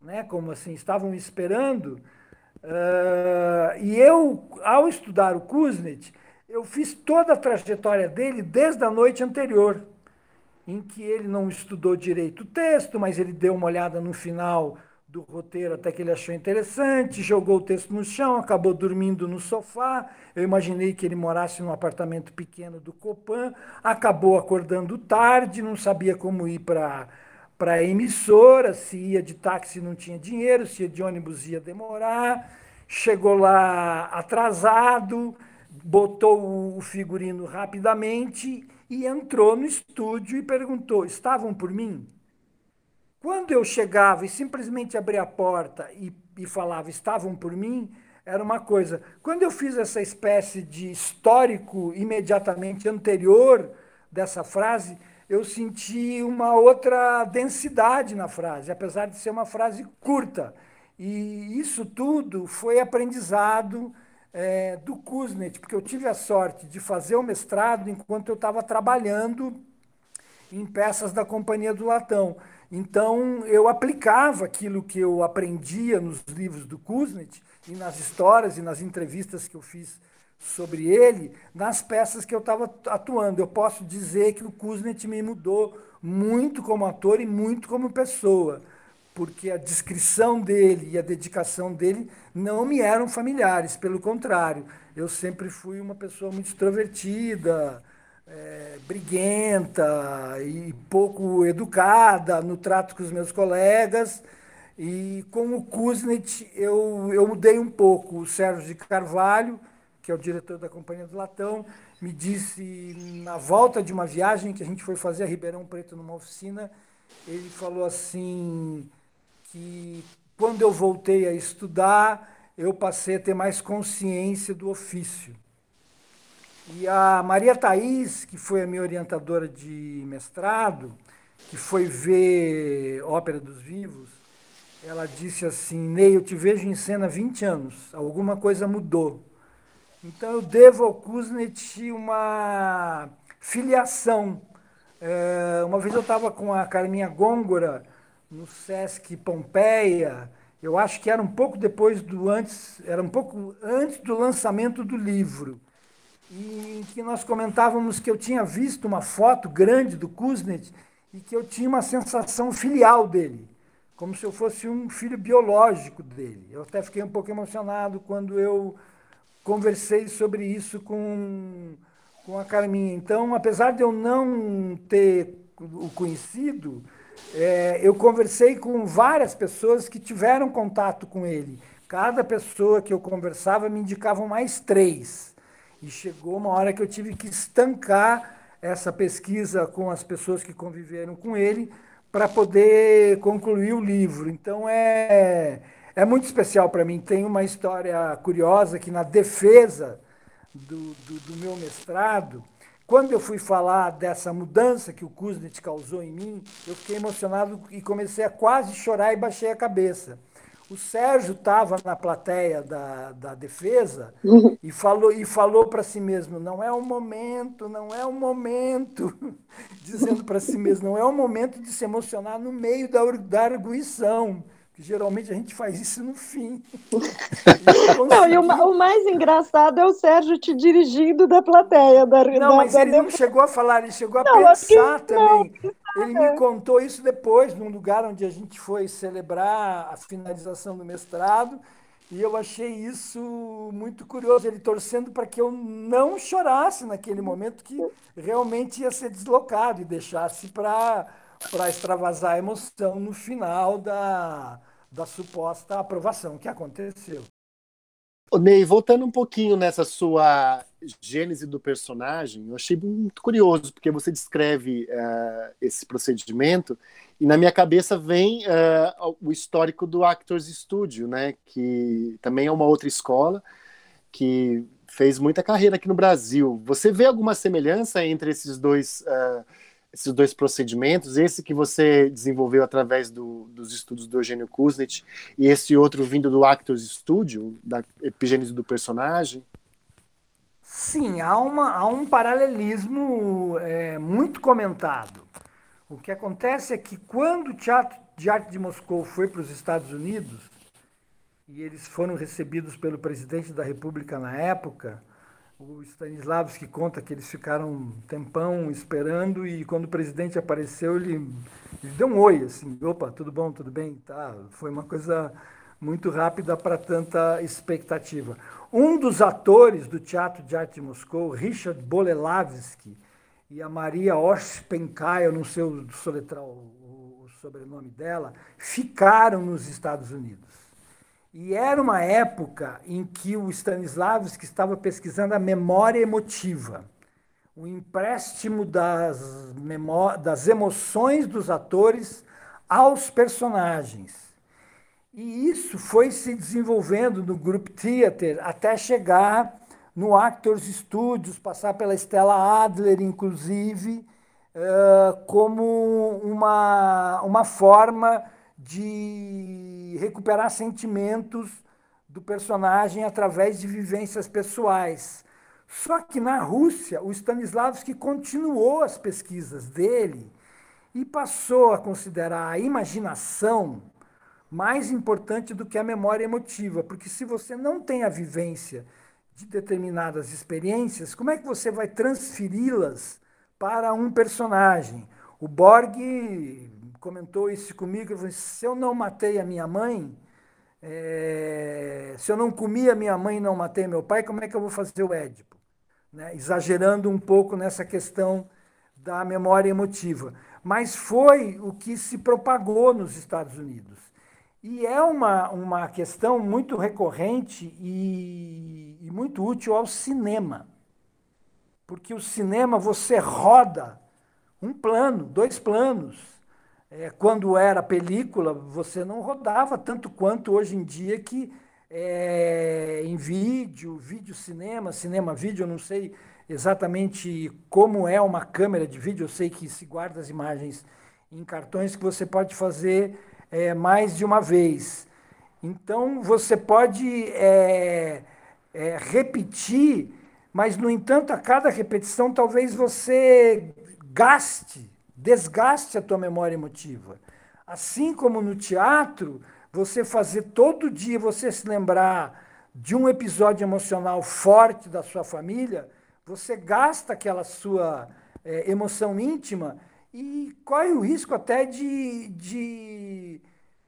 S4: né, como assim, estavam esperando. Uh, e eu, ao estudar o Kuznets, eu fiz toda a trajetória dele desde a noite anterior, em que ele não estudou direito o texto, mas ele deu uma olhada no final do roteiro até que ele achou interessante, jogou o texto no chão, acabou dormindo no sofá. Eu imaginei que ele morasse num apartamento pequeno do Copan, acabou acordando tarde, não sabia como ir para para a emissora, se ia de táxi não tinha dinheiro, se ia de ônibus ia demorar, chegou lá atrasado, botou o figurino rapidamente e entrou no estúdio e perguntou: estavam por mim? Quando eu chegava e simplesmente abria a porta e, e falava estavam por mim, era uma coisa. Quando eu fiz essa espécie de histórico imediatamente anterior dessa frase, eu senti uma outra densidade na frase, apesar de ser uma frase curta. E isso tudo foi aprendizado é, do Kuznet, porque eu tive a sorte de fazer o mestrado enquanto eu estava trabalhando em peças da Companhia do Latão. Então, eu aplicava aquilo que eu aprendia nos livros do Kuznet e nas histórias e nas entrevistas que eu fiz sobre ele nas peças que eu estava atuando. Eu posso dizer que o Kuznet me mudou muito como ator e muito como pessoa, porque a descrição dele e a dedicação dele não me eram familiares, pelo contrário. Eu sempre fui uma pessoa muito extrovertida, é, briguenta e pouco educada no trato com os meus colegas. E com o Kuznet eu, eu mudei um pouco. O Sérgio de Carvalho, que é o diretor da Companhia do Latão, me disse, na volta de uma viagem que a gente foi fazer a Ribeirão Preto numa oficina, ele falou assim que quando eu voltei a estudar, eu passei a ter mais consciência do ofício. E a Maria Thais, que foi a minha orientadora de mestrado, que foi ver Ópera dos Vivos, ela disse assim: Ney, eu te vejo em cena há 20 anos, alguma coisa mudou. Então eu devo ao Kuznet uma filiação É, uma vez eu estava com a Carminha Gôngora no Sesc Pompeia, eu acho que era um pouco depois do antes, era um pouco antes do lançamento do livro, e que nós comentávamos que eu tinha visto uma foto grande do Kuznets e que eu tinha uma sensação filial dele, como se eu fosse um filho biológico dele. Eu até fiquei um pouco emocionado quando eu conversei sobre isso com, com a Carminha. Então, apesar de eu não ter o conhecido, é, eu conversei com várias pessoas que tiveram contato com ele. Cada pessoa que eu conversava me indicava mais três. E chegou uma hora que eu tive que estancar essa pesquisa com as pessoas que conviveram com ele para poder concluir o livro. Então é, é muito especial para mim. Tem uma história curiosa que na defesa do, do, do, meu mestrado, quando eu fui falar dessa mudança que o Kuznets causou em mim, eu fiquei emocionado e comecei a quase chorar e baixei a cabeça. O Sérgio estava na plateia da, da defesa uhum. e falou, e falou para si mesmo: não é o momento, não é o momento, dizendo para si mesmo: não é o momento de se emocionar no meio da, da arguição. Geralmente a gente faz isso no fim.
S2: não, e o, o, mais engraçado é o Sérgio te dirigindo da plateia. Da,
S4: não,
S2: da,
S4: mas
S2: da
S4: ele não chegou a falar, ele chegou a não, pensar que, também. Não, ele me contou isso depois, num lugar onde a gente foi celebrar a finalização do mestrado, e eu achei isso muito curioso, ele torcendo para que eu não chorasse naquele momento, que realmente ia ser deslocado e deixasse para extravasar a emoção no final da, da suposta aprovação que aconteceu.
S3: Ô, Ney, voltando um pouquinho nessa sua gênese do personagem, eu achei muito curioso, porque você descreve uh, esse procedimento, e na minha cabeça vem uh, o histórico do Actors Studio, né, que também é uma outra escola, que fez muita carreira aqui no Brasil. Você vê alguma semelhança entre esses dois uh, esses dois procedimentos, esse que você desenvolveu através do, dos estudos do Eugênio Kuznet e esse outro vindo do Actors Studio, da epigênese do personagem?
S4: Sim, há, uma, há um paralelismo é, muito comentado. O que acontece é que quando o Teatro de Arte de Moscou foi para os Estados Unidos, e eles foram recebidos pelo presidente da República na época, o Stanislavski conta que eles ficaram um tempão esperando e quando o presidente apareceu, ele, ele deu um oi, assim, opa, tudo bom, tudo bem, tá. Foi uma coisa muito rápida para tanta expectativa. Um dos atores do Teatro de Arte de Moscou, Richard Bolelavsky, e a Maria Oshpenkaya, eu não sei o soletrar o sobrenome dela, ficaram nos Estados Unidos. E era uma época em que o Stanislavski estava pesquisando a memória emotiva, o empréstimo das, das emoções dos atores aos personagens. E isso foi se desenvolvendo no Group Theater até chegar no Actors Studios, passar pela Stella Adler, inclusive, como uma, uma forma de recuperar sentimentos do personagem através de vivências pessoais. Só que na Rússia, o Stanislavski continuou as pesquisas dele e passou a considerar a imaginação mais importante do que a memória emotiva, porque se você não tem a vivência de determinadas experiências, como é que você vai transferi-las para um personagem? O Borg comentou isso comigo, ele falou, se eu não matei a minha mãe, é, se eu não comi a minha mãe e não matei meu pai, como é que eu vou fazer o Édipo? Né? Exagerando um pouco nessa questão da memória emotiva. Mas foi o que se propagou nos Estados Unidos. E é uma, uma questão muito recorrente e, e muito útil ao cinema. Porque o cinema você roda um plano, dois planos é, quando era película, você não rodava tanto quanto hoje em dia que é, em vídeo, vídeo cinema, cinema vídeo, eu não sei exatamente como é uma câmera de vídeo, eu sei que se guarda as imagens em cartões que você pode fazer é, mais de uma vez. Então você pode é, é repetir, mas no entanto a cada repetição talvez você gaste, desgaste a tua memória emotiva. Assim como no teatro, você fazer todo dia, você se lembrar de um episódio emocional forte da sua família, você gasta aquela sua é, emoção íntima e corre o risco até de, de,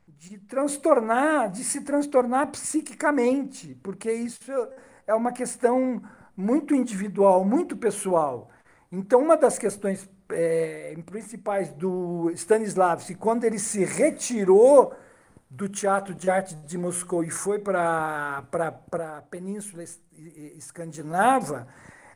S4: de transtornar, de se transtornar psiquicamente, porque isso é uma questão muito individual, muito pessoal. Então, uma das questões é, principais do Stanislavski, quando ele se retirou do Teatro de Arte de Moscou e foi para a Península Escandinava,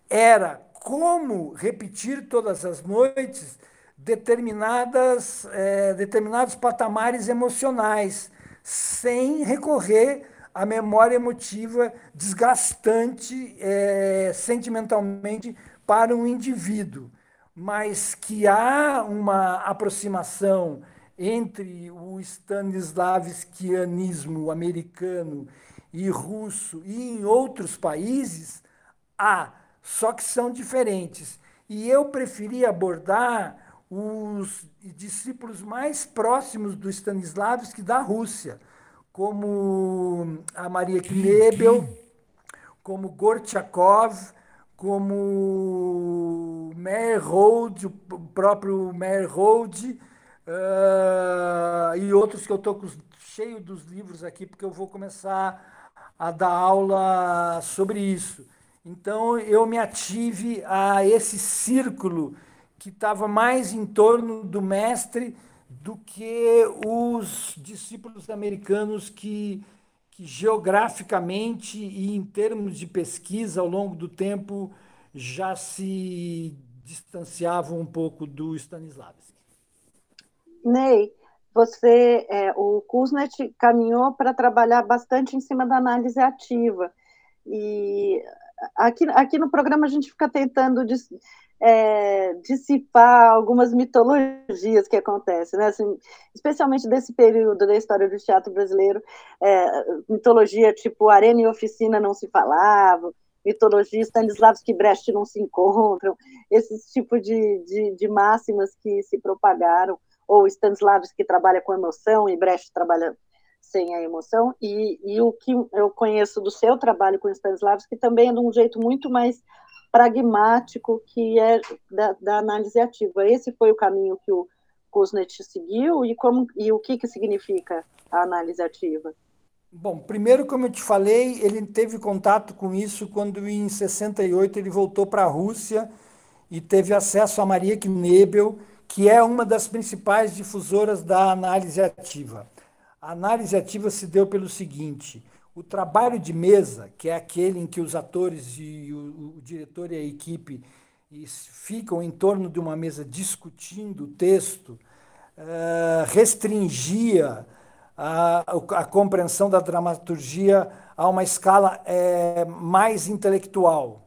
S4: era como repetir todas as noites determinadas, é, determinados patamares emocionais, sem recorrer à memória emotiva desgastante é, sentimentalmente para um indivíduo, mas que há uma aproximação entre o Stanislavskianismo americano e russo e em outros países, há, só que são diferentes. E eu preferi abordar os discípulos mais próximos do Stanislavski da Rússia, como a Maria Knebel, como Gorchakov, como Meyerhold, o próprio Meyerhold, uh, e outros que eu estou cheio dos livros aqui, porque eu vou começar a dar aula sobre isso. Então, eu me ative a esse círculo que estava mais em torno do mestre do que os discípulos americanos que, que geograficamente e em termos de pesquisa ao longo do tempo já se distanciavam um pouco do Stanislavski.
S2: Ney, você, é, o Kuznets caminhou para trabalhar bastante em cima da análise ativa. E aqui, aqui no programa a gente fica tentando dis, é, dissipar algumas mitologias que acontecem, né? Assim, especialmente desse período da história do teatro brasileiro, é, mitologia tipo Arena e Oficina não se falavam, mitologia Stanislavski e Brecht não se encontram, esses tipos de, de, de máximas que se propagaram ou Stanislavski que trabalha com emoção e Brecht trabalha sem a emoção, e, e o que eu conheço do seu trabalho com Stanislavski também é de um jeito muito mais pragmático, que é da, da análise ativa. Esse foi o caminho que o Kuznets seguiu, e, como, e o que, que significa a análise ativa?
S4: Bom, primeiro, como eu te falei, ele teve contato com isso quando em 68 ele voltou para a Rússia e teve acesso a Maria Knebel, que é uma das principais difusoras da análise ativa. A análise ativa se deu pelo seguinte: o trabalho de mesa, que é aquele em que os atores e o, o diretor e a equipe ficam em torno de uma mesa discutindo o texto, uh, restringia a, a, compreensão da dramaturgia a uma escala é, mais intelectual,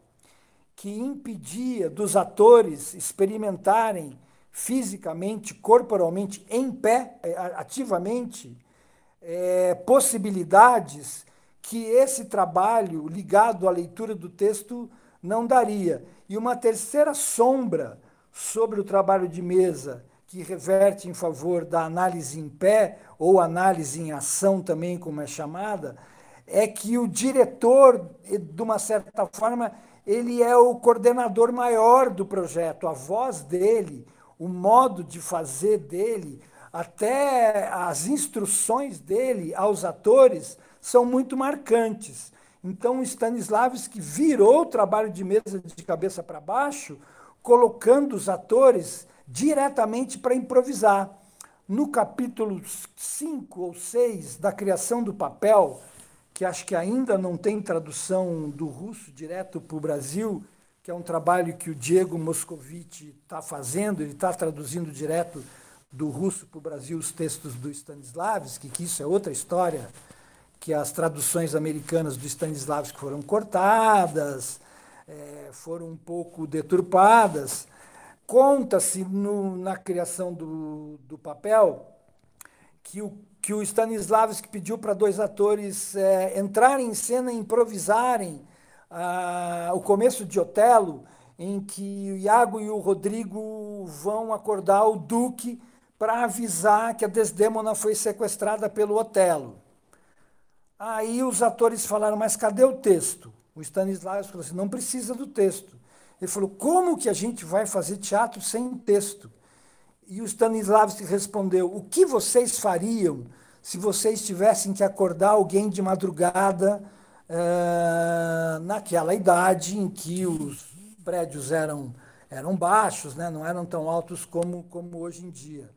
S4: que impedia dos atores experimentarem fisicamente, corporalmente, em pé, é, ativamente, é, possibilidades que esse trabalho ligado à leitura do texto não daria. E uma terceira sombra sobre o trabalho de mesa, que reverte em favor da análise em pé, ou análise em ação também, como é chamada, é que o diretor, de uma certa forma, ele é o coordenador maior do projeto, a voz dele, o modo de fazer dele, até as instruções dele aos atores são muito marcantes. Então, Stanislavski virou o trabalho de mesa de cabeça para baixo, colocando os atores diretamente para improvisar. No capítulo 5 ou 6 da criação do papel, que acho que ainda não tem tradução do russo direto para o Brasil, que é um trabalho que o Diego Moscovici está fazendo, ele está traduzindo direto do russo para o Brasil os textos do Stanislavski, que isso é outra história, que as traduções americanas do Stanislavski foram cortadas, é, foram um pouco deturpadas. Conta-se na criação do, do papel que o, que o Stanislavski pediu para dois atores é, entrarem em cena e improvisarem ah, o começo de Otelo em que o Iago e o Rodrigo vão acordar o Duque para avisar que a Desdêmona foi sequestrada pelo Otelo. Aí os atores falaram, mas cadê o texto? O Stanislavski falou assim, não precisa do texto. Ele falou, como que a gente vai fazer teatro sem texto? E o Stanislavski respondeu, o que vocês fariam se vocês tivessem que acordar alguém de madrugada uh, naquela idade em que os prédios eram, eram baixos, né? não eram tão altos como, como hoje em dia.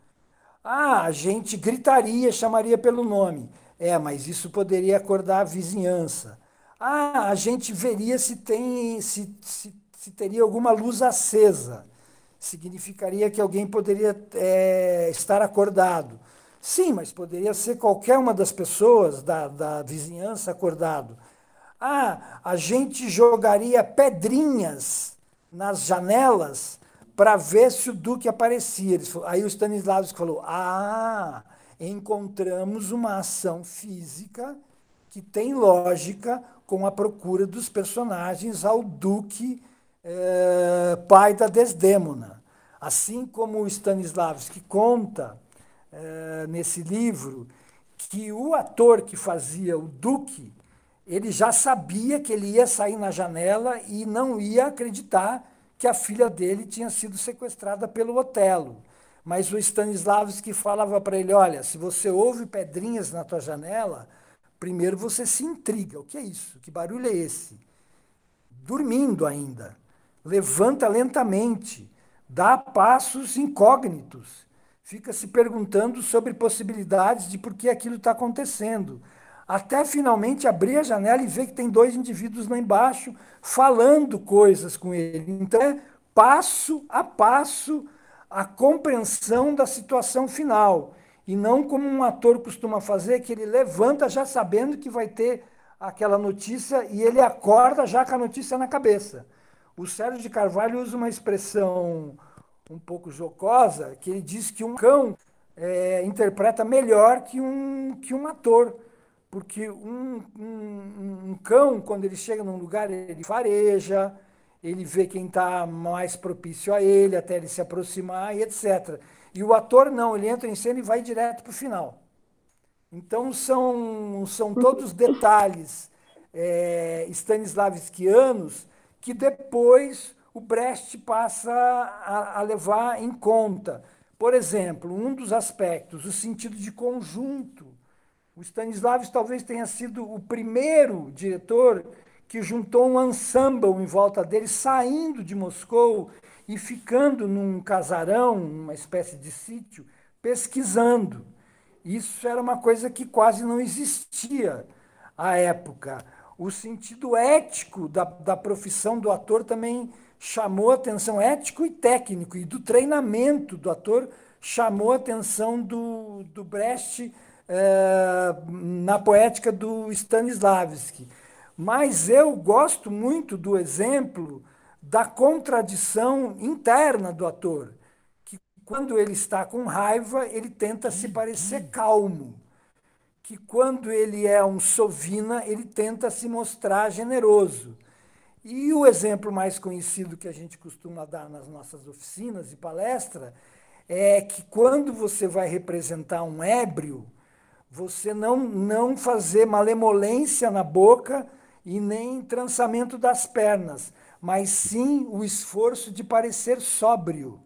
S4: Ah, a gente gritaria, chamaria pelo nome. É, mas isso poderia acordar a vizinhança. Ah, a gente veria se tem se, se, se teria alguma luz acesa. Significaria que alguém poderia é, estar acordado. Sim, mas poderia ser qualquer uma das pessoas da, da vizinhança acordado. Ah, a gente jogaria pedrinhas nas janelas para ver se o Duque aparecia. Aí o Stanislavski falou: Ah, encontramos uma ação física que tem lógica com a procura dos personagens ao Duque, eh, pai da Desdêmona. Assim como o Stanislavski conta eh, nesse livro que o ator que fazia o Duque ele já sabia que ele ia sair na janela e não ia acreditar que a filha dele tinha sido sequestrada pelo Otelo. Mas o Stanislavski falava para ele: olha, se você ouve pedrinhas na tua janela, primeiro você se intriga. O que é isso? Que barulho é esse? Dormindo ainda. Levanta lentamente, dá passos incógnitos, fica se perguntando sobre possibilidades de por que aquilo está acontecendo até finalmente abrir a janela e ver que tem dois indivíduos lá embaixo falando coisas com ele. Então, é passo a passo a compreensão da situação final. E não como um ator costuma fazer, que ele levanta já sabendo que vai ter aquela notícia e ele acorda já com a notícia na cabeça. O Sérgio de Carvalho usa uma expressão um pouco jocosa, que ele diz que um cão é, interpreta melhor que um, que um ator porque um, um, um, cão, quando ele chega num lugar, ele fareja, ele vê quem está mais propício a ele, até ele se aproximar e etc. E o ator não, ele entra em cena e vai direto para o final. Então são, são todos detalhes é, stanislavskianos que depois o Brecht passa a, a levar em conta. Por exemplo, um dos aspectos, o sentido de conjunto o Stanislavski talvez tenha sido o primeiro diretor que juntou um ensemble em volta dele, saindo de Moscou e ficando num casarão, uma espécie de sítio, pesquisando. Isso era uma coisa que quase não existia à época. O sentido ético da, da profissão do ator também chamou atenção, ético e técnico, e do treinamento do ator chamou atenção do, do Brecht é, na poética do Stanislavski. Mas eu gosto muito do exemplo da contradição interna do ator, que quando ele está com raiva, ele tenta se parecer calmo, que quando ele é um sovina, ele tenta se mostrar generoso. E o exemplo mais conhecido que a gente costuma dar nas nossas oficinas e palestra é que quando você vai representar um ébrio, você não, não fazer malemolência na boca e nem trançamento das pernas, mas sim o esforço de parecer sóbrio.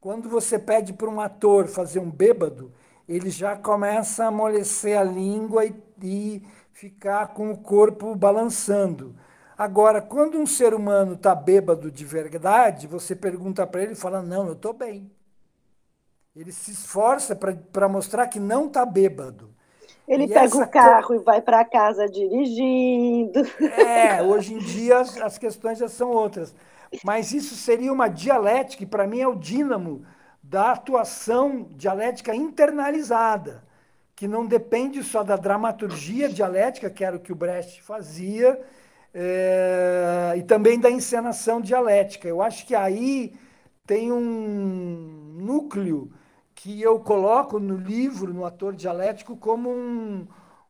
S4: Quando você pede para um ator fazer um bêbado, ele já começa a amolecer a língua e, e ficar com o corpo balançando. Agora, quando um ser humano está bêbado de verdade, você pergunta para ele e fala: Não, eu estou bem. Ele se esforça para mostrar que não está bêbado.
S2: Ele e pega o carro co... e vai para casa dirigindo.
S4: É, hoje em dia as, as, questões já são outras. Mas isso seria uma dialética, e para mim é o dínamo da atuação dialética internalizada, que não depende só da dramaturgia dialética, que era o que o Brecht fazia, é, e também da encenação dialética. Eu acho que aí tem um núcleo que eu coloco no livro, no ator dialético, como um,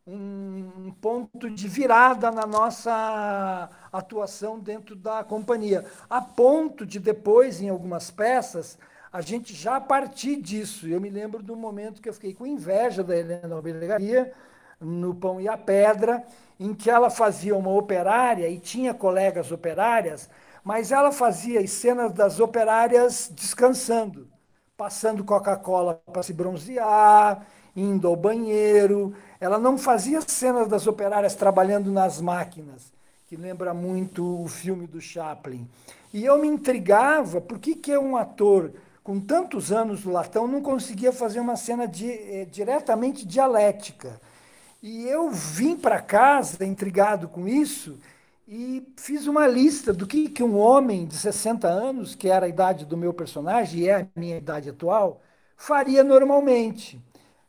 S4: um ponto de virada na nossa atuação dentro da companhia, a ponto de depois, em algumas peças, a gente já partir disso. Eu me lembro do momento que eu fiquei com inveja da Helena Albergaria, no Pão e a Pedra, em que ela fazia uma operária e tinha colegas operárias, mas ela fazia as cenas das operárias descansando, passando Coca-Cola para se bronzear, indo ao banheiro. Ela não fazia cenas das operárias trabalhando nas máquinas, que lembra muito o filme do Chaplin. E eu me intrigava, por que, que um ator com tantos anos no latão não conseguia fazer uma cena de, eh, diretamente dialética? E eu vim para casa intrigado com isso e fiz uma lista do que, que um homem de 60 anos, que era a idade do meu personagem e é a minha idade atual, faria normalmente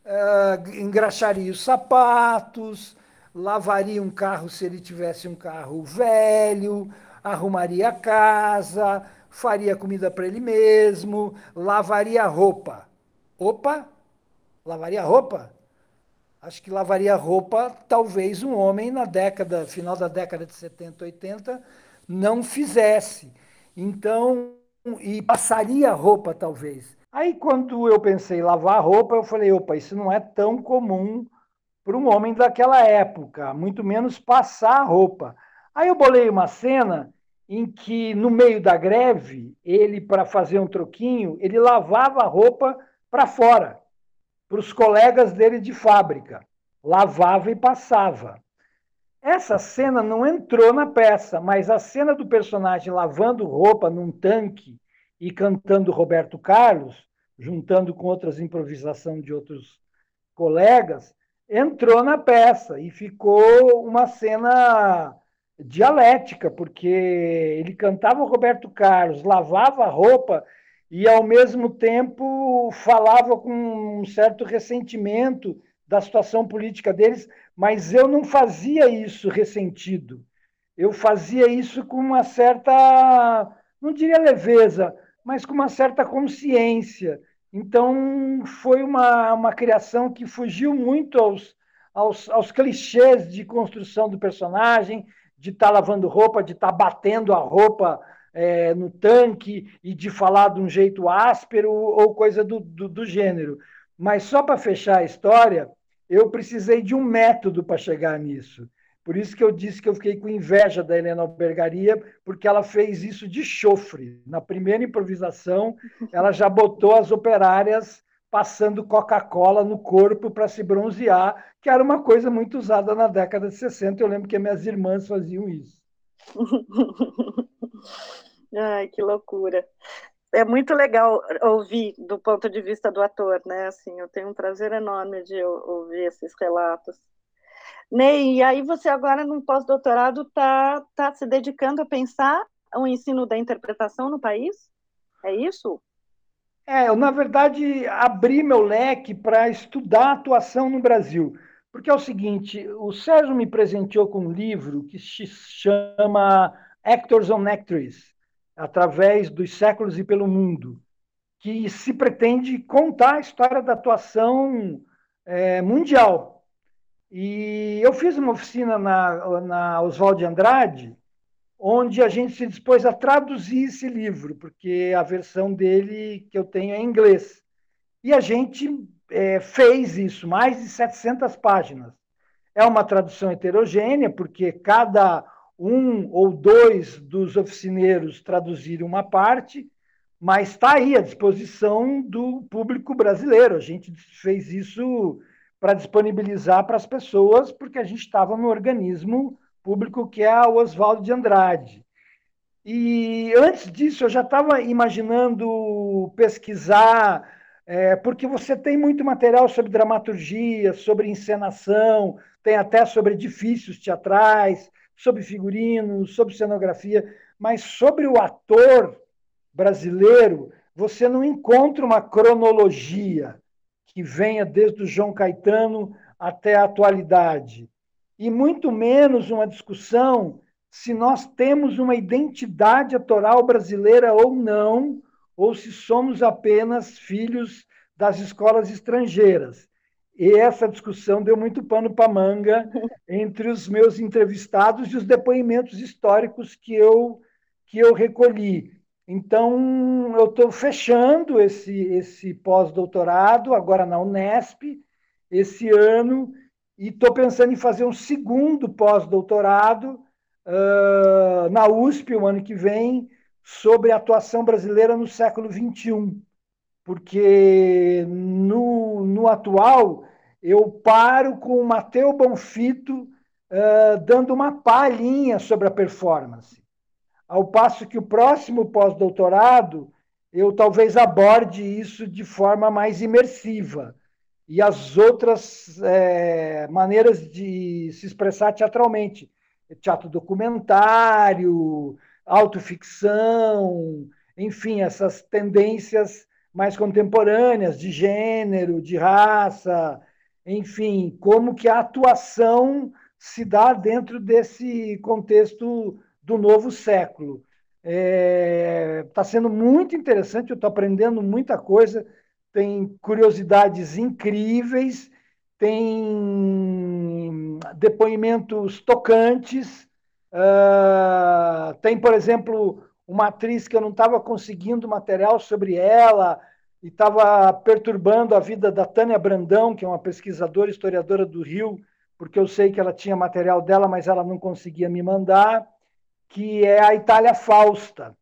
S4: uh, engraxaria os sapatos, lavaria um carro se ele tivesse um carro velho, arrumaria a casa, faria comida para ele mesmo, lavaria roupa. Opa! Lavaria roupa? Acho que lavaria roupa, talvez um homem na década, final da década de 70, 80, não fizesse. Então, e passaria roupa, talvez. Aí, quando eu pensei em lavar roupa, eu falei: opa, isso não é tão comum para um homem daquela época, muito menos passar roupa. Aí eu bolei uma cena em que, no meio da greve, ele, para fazer um troquinho, ele lavava a roupa para fora, para os colegas dele de fábrica. Lavava e passava. Essa cena não entrou na peça, mas a cena do personagem lavando roupa num tanque e cantando Roberto Carlos, juntando com outras improvisações de outros colegas, entrou na peça e ficou uma cena dialética, porque ele cantava Roberto Carlos, lavava a roupa e, ao mesmo tempo, falava com um certo ressentimento da situação política deles, mas eu não fazia isso ressentido. Eu fazia isso com uma certa, não diria leveza, mas com uma certa consciência. Então, foi uma, uma criação que fugiu muito aos, aos, aos clichês de construção do personagem, de estar tá lavando roupa, de estar tá batendo a roupa é, no tanque e de falar de um jeito áspero ou coisa do, do, do gênero. Mas só para fechar a história, eu precisei de um método para chegar nisso. Por isso que eu disse que eu fiquei com inveja da Helena Albergaria, porque ela fez isso de chofre. Na primeira improvisação, ela já botou as operárias passando Coca-Cola no corpo para se bronzear, que era uma coisa muito usada na década de 60. Eu lembro que minhas irmãs faziam isso.
S2: Ai, que loucura. É muito legal ouvir do ponto de vista do ator, né? Assim, eu tenho um prazer enorme de ouvir esses relatos. Ney, e aí você agora, no pós-doutorado, está tá se dedicando a pensar o ensino da interpretação no país? É isso?
S4: É, eu, na verdade, abri meu leque para estudar atuação no Brasil. Porque é o seguinte, o Sérgio me presenteou com um livro que se chama Actors on Actors, através dos séculos e pelo mundo, que se pretende contar a história da atuação é, mundial. E eu fiz uma oficina na, na Oswald de Andrade, onde a gente se dispôs a traduzir esse livro, porque a versão dele que eu tenho é em inglês. E a gente é, fez isso, mais de 700 páginas. É uma tradução heterogênea, porque cada um ou dois dos oficineiros traduziram uma parte, mas está aí à disposição do público brasileiro. A gente fez isso para disponibilizar para as pessoas, porque a gente estava no organismo público que é o Oswaldo de Andrade. E antes disso, eu já estava imaginando pesquisar, é, porque você tem muito material sobre dramaturgia, sobre encenação, tem até sobre edifícios teatrais, sobre figurinos, sobre cenografia, mas sobre o ator brasileiro, você não encontra uma cronologia que venha desde o João Caetano até a atualidade, e muito menos uma discussão se nós temos uma identidade autoral brasileira ou não, ou se somos apenas filhos das escolas estrangeiras. E essa discussão deu muito pano para manga entre os meus entrevistados e os depoimentos históricos que eu, que eu recolhi. Então, eu estou fechando esse, esse pós-doutorado, agora na Unesp, esse ano, e estou pensando em fazer um segundo pós-doutorado uh, na USP, o ano que vem, sobre a atuação brasileira no século XXI. Porque no, no atual, eu paro com o Mateu Bonfito uh, dando uma palhinha sobre a performance ao passo que o próximo pós-doutorado eu talvez aborde isso de forma mais imersiva. E as outras é, maneiras de se expressar teatralmente. Teatro documentário, autoficção, enfim, essas tendências mais contemporâneas de gênero, de raça, enfim, como que a atuação se dá dentro desse contexto do novo século. Está é, tá sendo muito interessante, eu estou aprendendo muita coisa, tem curiosidades incríveis, tem depoimentos tocantes, uh, tem, por exemplo, uma atriz que eu não estava conseguindo material sobre ela e estava perturbando a vida da Tânia Brandão, que é uma pesquisadora, historiadora do Rio, porque eu sei que ela tinha material dela, mas ela não conseguia me mandar que é a Itália Fausta,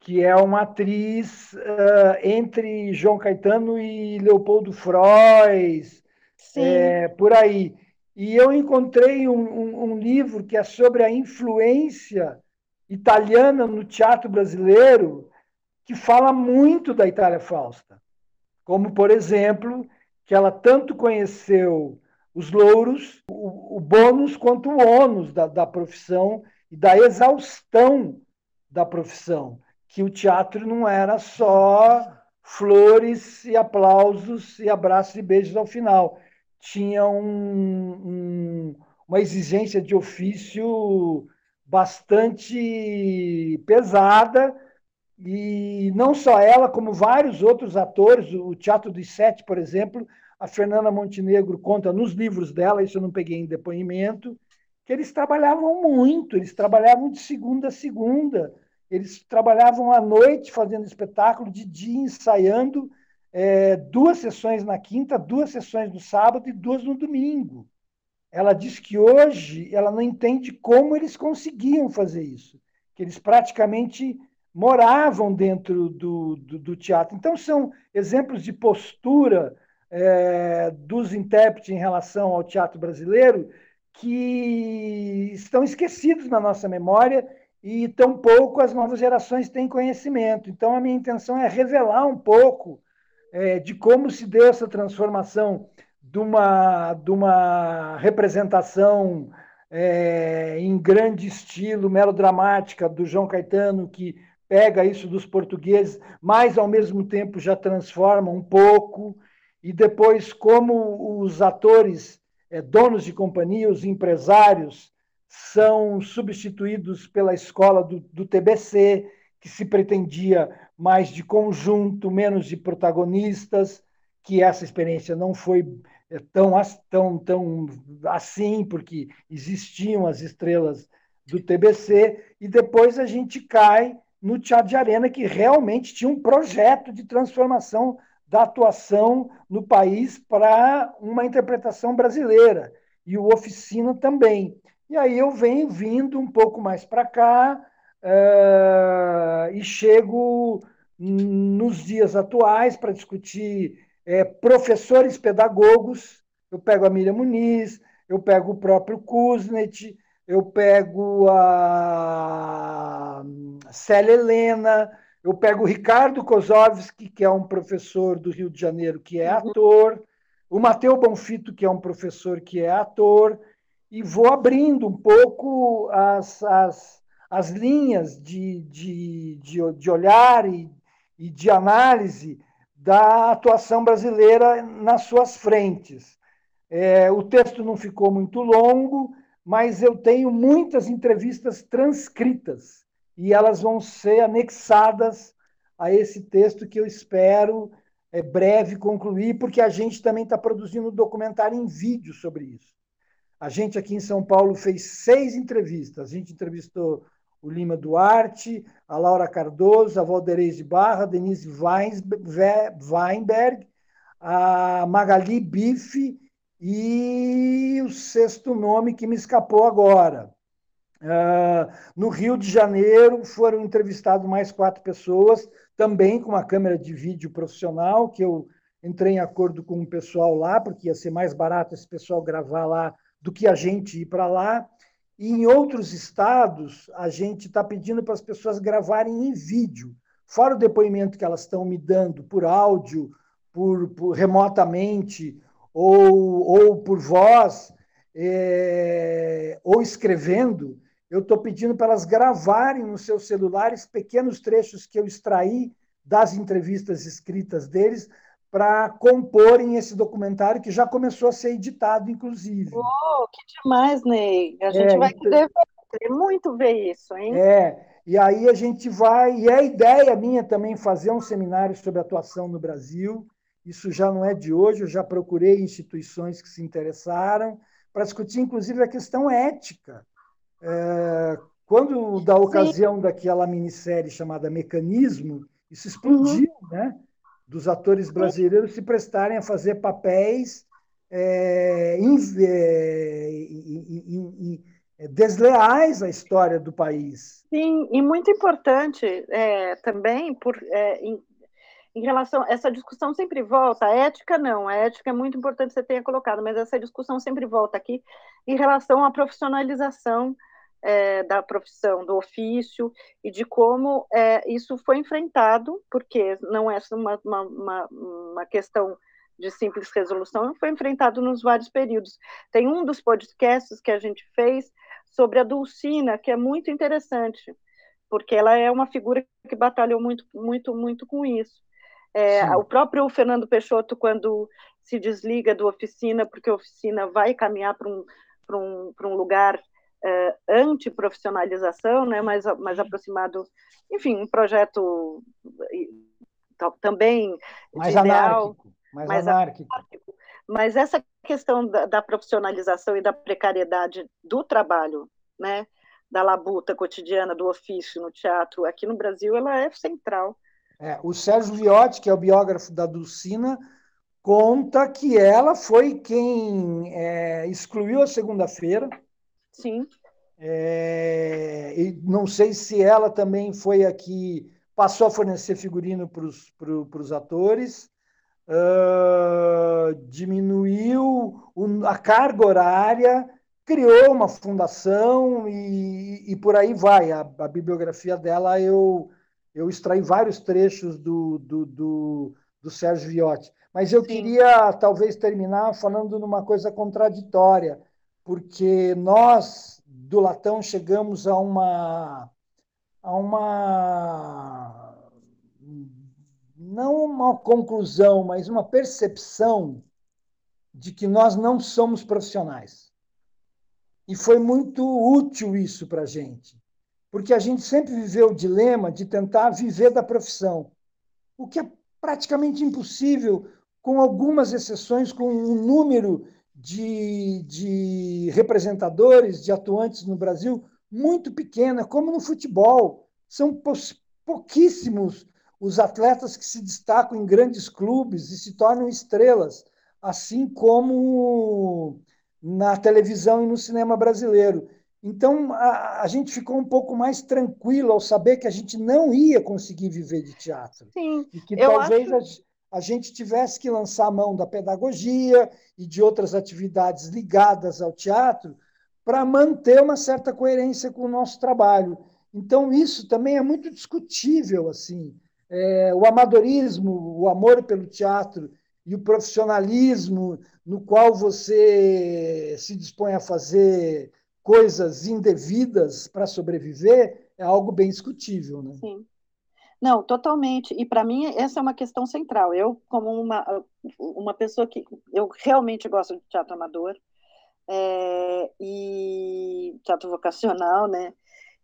S4: que é uma atriz uh, entre João Caetano e Leopoldo Frois, é, por aí. E eu encontrei um, um, um, livro que é sobre a influência italiana no teatro brasileiro, que fala muito da Itália Fausta. Como, por exemplo, que ela tanto conheceu os louros, o, o bônus quanto o ônus da, da profissão e da exaustão da profissão, que o teatro não era só flores e aplausos e abraços e beijos ao final. Tinha um, um, uma exigência de ofício bastante pesada, e não só ela, como vários outros atores, o Teatro dos Sete, por exemplo, a Fernanda Montenegro conta nos livros dela, isso eu não peguei em depoimento, que eles trabalhavam muito, eles trabalhavam de segunda a segunda, eles trabalhavam à noite fazendo espetáculo, de dia ensaiando, é, duas sessões na quinta, duas sessões no sábado e duas no domingo. Ela diz que hoje ela não entende como eles conseguiam fazer isso, que eles praticamente moravam dentro do, do, do teatro. Então, são exemplos de postura é, dos intérpretes em relação ao teatro brasileiro que estão esquecidos na nossa memória e tampouco as novas gerações têm conhecimento. Então, a minha intenção é revelar um pouco é, de como se deu essa transformação de uma, de uma representação é, em grande estilo, melodramática, do João Caetano, que pega isso dos portugueses, mas ao mesmo tempo já transforma um pouco, e depois como os atores é, donos de companhia, os empresários, são substituídos pela escola do, do TBC, que se pretendia mais de conjunto, menos de protagonistas, que essa experiência não foi é, tão, tão, tão assim, porque existiam as estrelas do TBC, e depois a gente cai no Teatro de Arena, que realmente tinha um projeto de transformação da atuação no país para uma interpretação brasileira, e o Oficina também. E aí eu venho vindo um pouco mais para cá uh, e chego nos dias atuais para discutir é, professores pedagogos. Eu pego a Miriam Muniz, eu pego o próprio Kuznet, eu pego a Célia Helena, eu pego o Ricardo Kozovski, que é um professor do Rio de Janeiro, que é uhum. ator, o Mateu Bonfito, que é um professor que é ator, e vou abrindo um pouco as, as, as linhas de, de, de, de olhar e, e de análise da atuação brasileira nas suas frentes. É, o texto não ficou muito longo, mas eu tenho muitas entrevistas transcritas e elas vão ser anexadas a esse texto que eu espero é breve concluir, porque a gente também está produzindo um documentário em vídeo sobre isso. A gente aqui em São Paulo fez seis entrevistas. A gente entrevistou o Lima Duarte, a Laura Cardoso, a Valderez de Barra, a Denise Weinberg, a Magali Bife e o sexto nome que me escapou agora. Uh, no Rio de Janeiro foram entrevistados mais quatro pessoas, também com uma câmera de vídeo profissional, que eu entrei em acordo com o pessoal lá, porque ia ser mais barato esse pessoal gravar lá do que a gente ir para lá. E em outros estados, a gente está pedindo para as pessoas gravarem em vídeo, fora o depoimento que elas estão me dando por áudio, por, por remotamente ou, ou por voz, é, ou escrevendo, eu estou pedindo para elas gravarem nos seus celulares pequenos trechos que eu extraí das entrevistas escritas deles para comporem esse documentário que já começou a ser editado, inclusive.
S2: Oh, que demais, Ney! A gente é, vai então... querer muito ver isso, hein?
S4: É, e aí a gente vai, e é ideia minha também fazer um seminário sobre atuação no Brasil. Isso já não é de hoje, eu já procurei instituições que se interessaram para discutir, inclusive, a questão ética. É, quando, da ocasião Sim. daquela minissérie chamada Mecanismo, isso explodiu, uhum. né? Dos atores brasileiros se prestarem a fazer papéis é, é, é, desleais à história do país.
S2: Sim, e muito importante é, também por, é, em, em, relação essa discussão sempre volta. A ética não, a ética é muito importante que você tenha colocado, mas essa discussão sempre volta aqui em relação à profissionalização é, da profissão, do ofício, e de como é, isso foi enfrentado, porque não é uma, uma, uma questão de simples resolução, foi enfrentado nos vários períodos. Tem um dos podcasts que a gente fez sobre a Dulcina, que é muito interessante, porque ela é uma figura que batalhou muito, muito, muito com isso. É, o próprio Fernando Peixoto, quando se desliga do oficina, porque a oficina vai caminhar para um, um, um lugar é, anti-profissionalização, né, mais, mais aproximado, enfim, um projeto também
S4: mais ideal, anárquico, mais, mais anárquico. anárquico.
S2: Mas essa questão da, da, profissionalização e da precariedade do trabalho, né, da labuta cotidiana, do ofício no teatro, aqui no Brasil, ela é central.
S4: É, o Sérgio Viotti, que é o biógrafo da Dulcina, conta que ela foi quem é, excluiu a segunda-feira,
S2: Sim.
S4: É, e não sei se ela também foi aqui, passou a fornecer figurino para os atores, uh, diminuiu a carga horária, criou uma fundação e, e por aí vai. A, a, bibliografia dela eu, eu extraí vários trechos do, do, do, do Sérgio Viotti. Mas eu Sim. queria talvez terminar falando numa coisa contraditória porque nós do Latão chegamos a uma a uma não uma conclusão, mas uma percepção de que nós não somos profissionais. E foi muito útil isso para a gente, porque a gente sempre viveu o dilema de tentar viver da profissão, o que é praticamente impossível, com algumas exceções, com um número de, de representadores, de atuantes no Brasil muito pequena, como no futebol. São pouquíssimos os atletas que se destacam em grandes clubes e se tornam estrelas, assim como na televisão e no cinema brasileiro. Então, a, a, gente ficou um pouco mais tranquilo ao saber que a gente não ia conseguir viver de teatro.
S2: Sim,
S4: e que talvez acho a gente tivesse que lançar a mão da pedagogia e de outras atividades ligadas ao teatro para manter uma certa coerência com o nosso trabalho. Então, isso também é muito discutível. assim. É, o amadorismo, o amor pelo teatro e o profissionalismo no qual você se dispõe a fazer coisas indevidas para sobreviver é algo bem discutível. Né?
S2: Sim. Não, totalmente. E para mim essa é uma questão central. Eu, como uma, uma pessoa que eu realmente gosto de teatro amador é, e teatro vocacional, né?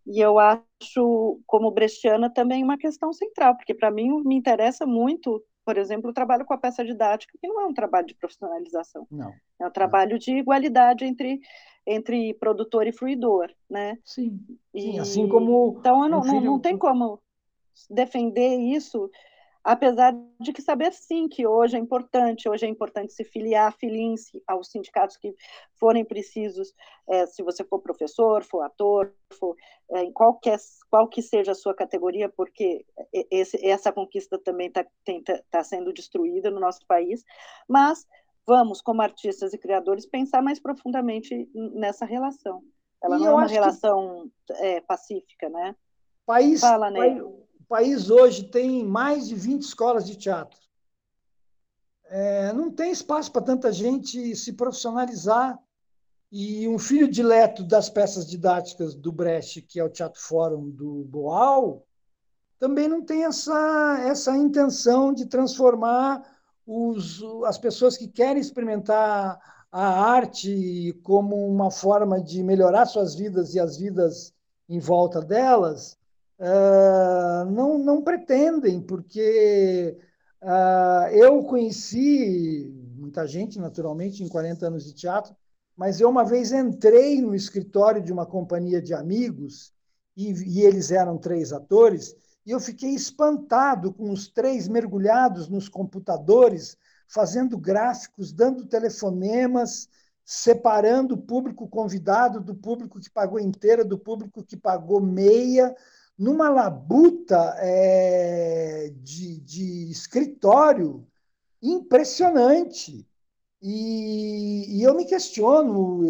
S2: E eu acho, como brechtiana, também uma questão central, porque para mim me interessa muito por exemplo, o trabalho com a peça didática, que não é um trabalho de profissionalização.
S4: Não.
S2: É um trabalho não. de igualdade entre, entre produtor e fruidor, né?
S4: Sim, Sim assim como...
S2: Então, não, um filho... não, não tem como defender isso apesar de que saber sim que hoje é importante, hoje é importante se filiar, filim-se aos sindicatos que forem precisos, é, se você for professor, for ator, for é, em qualquer qual que seja a sua categoria, porque esse, essa conquista também está tá sendo destruída no nosso país, mas vamos, como artistas e criadores, pensar mais profundamente nessa relação. Ela e não é uma relação que... é, pacífica, né?
S4: País, Fala, né? País país hoje tem mais de 20 escolas de teatro. É, não tem espaço para tanta gente se profissionalizar. E um filho dileto das peças didáticas do Brecht, que é o Teatro Fórum do Boal, também não tem essa, essa intenção de transformar os, as pessoas que querem experimentar a arte como uma forma de melhorar suas vidas e as vidas em volta delas, uh, não, não pretendem, porque uh, eu conheci muita gente, naturalmente, em 40 anos de teatro, mas eu uma vez entrei no escritório de uma companhia de amigos, e, e eles eram três atores, e eu fiquei espantado com os três mergulhados nos computadores, fazendo gráficos, dando telefonemas, separando o público convidado do público que pagou inteira, do público que pagou meia, numa labuta é, de, de, escritório impressionante. E, e, eu me questiono.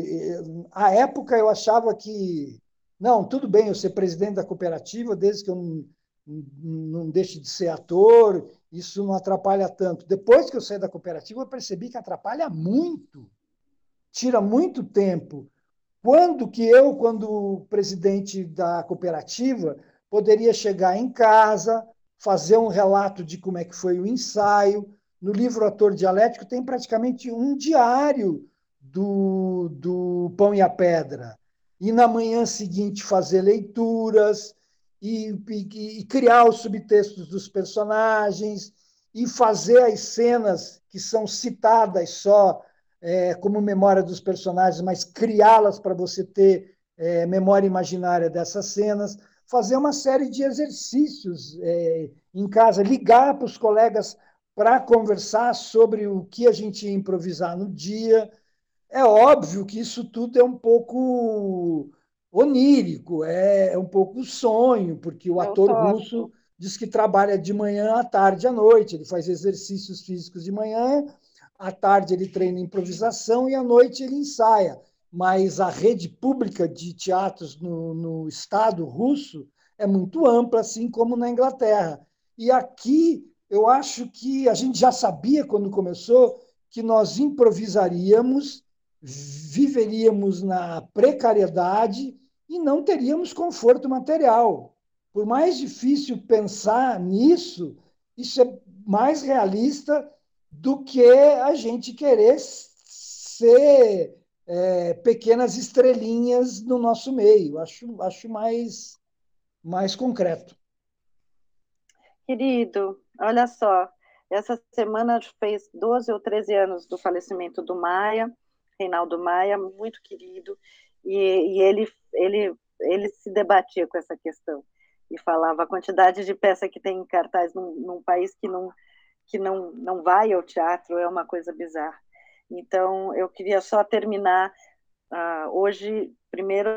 S4: À época eu achava que, não, tudo bem eu ser presidente da cooperativa, desde que eu não, não deixe de ser ator, isso não atrapalha tanto. Depois que eu saí da cooperativa, eu percebi que atrapalha muito, tira muito tempo. Quando que eu, quando presidente da cooperativa, poderia chegar em casa, fazer um relato de como é que foi o ensaio. No livro Ator Dialético tem praticamente um diário do, do Pão e a Pedra. E na manhã seguinte fazer leituras e, e, e criar os subtextos dos personagens e fazer as cenas que são citadas só é, como memória dos personagens, mas criá-las para você ter é, memória imaginária dessas cenas fazer uma série de exercícios é, em casa, ligar para os colegas para conversar sobre o que a gente ia improvisar no dia. É óbvio que isso tudo é um pouco onírico, é, é um pouco sonho, porque o é ator russo diz que trabalha de manhã à tarde à noite, ele faz exercícios físicos de manhã, à tarde ele treina improvisação e à noite ele ensaia mas a rede pública de teatros no, no Estado russo é muito ampla, assim como na Inglaterra. E aqui eu acho que a gente já sabia quando começou que nós improvisaríamos, viveríamos na precariedade e não teríamos conforto material. Por mais difícil pensar nisso, isso é mais realista do que a gente querer ser é, pequenas estrelinhas no nosso meio. Acho, acho mais, mais concreto.
S2: Querido, olha só, essa semana fez 12 ou 13 anos do falecimento do Maia, Reinaldo Maia, muito querido, e, e ele, ele, ele se debatia com essa questão e falava a quantidade de peça que tem em cartaz num, num país que não que não, não vai ao teatro é uma coisa bizarra. Então, eu queria só terminar uh, hoje, primeiro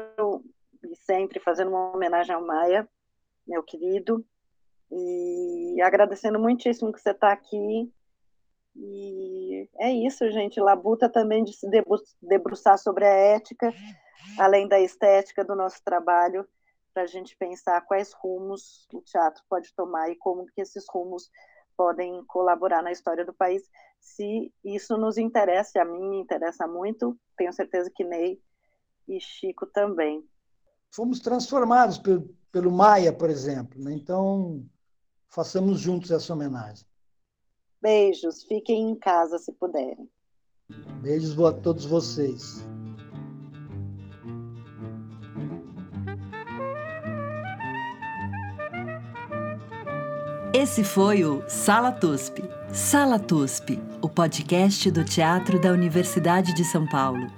S2: e sempre, fazendo uma homenagem ao Maia, meu querido, e agradecendo muitíssimo que você está aqui. E é isso, gente. Labuta também de se debruçar sobre a ética, além da estética do nosso trabalho, para a gente pensar quais rumos o teatro pode tomar e como que esses rumos podem colaborar na história do país, se isso nos interessa, a mim me interessa muito, tenho certeza que Ney e Chico também.
S4: Fomos transformados pelo, pelo Maia, por exemplo, né? então façamos juntos essa homenagem.
S2: Beijos, fiquem em casa se puderem.
S4: Beijos a todos vocês.
S1: Esse foi o Sala TUSP Sala TUSP, o podcast do Teatro da Universidade de São Paulo.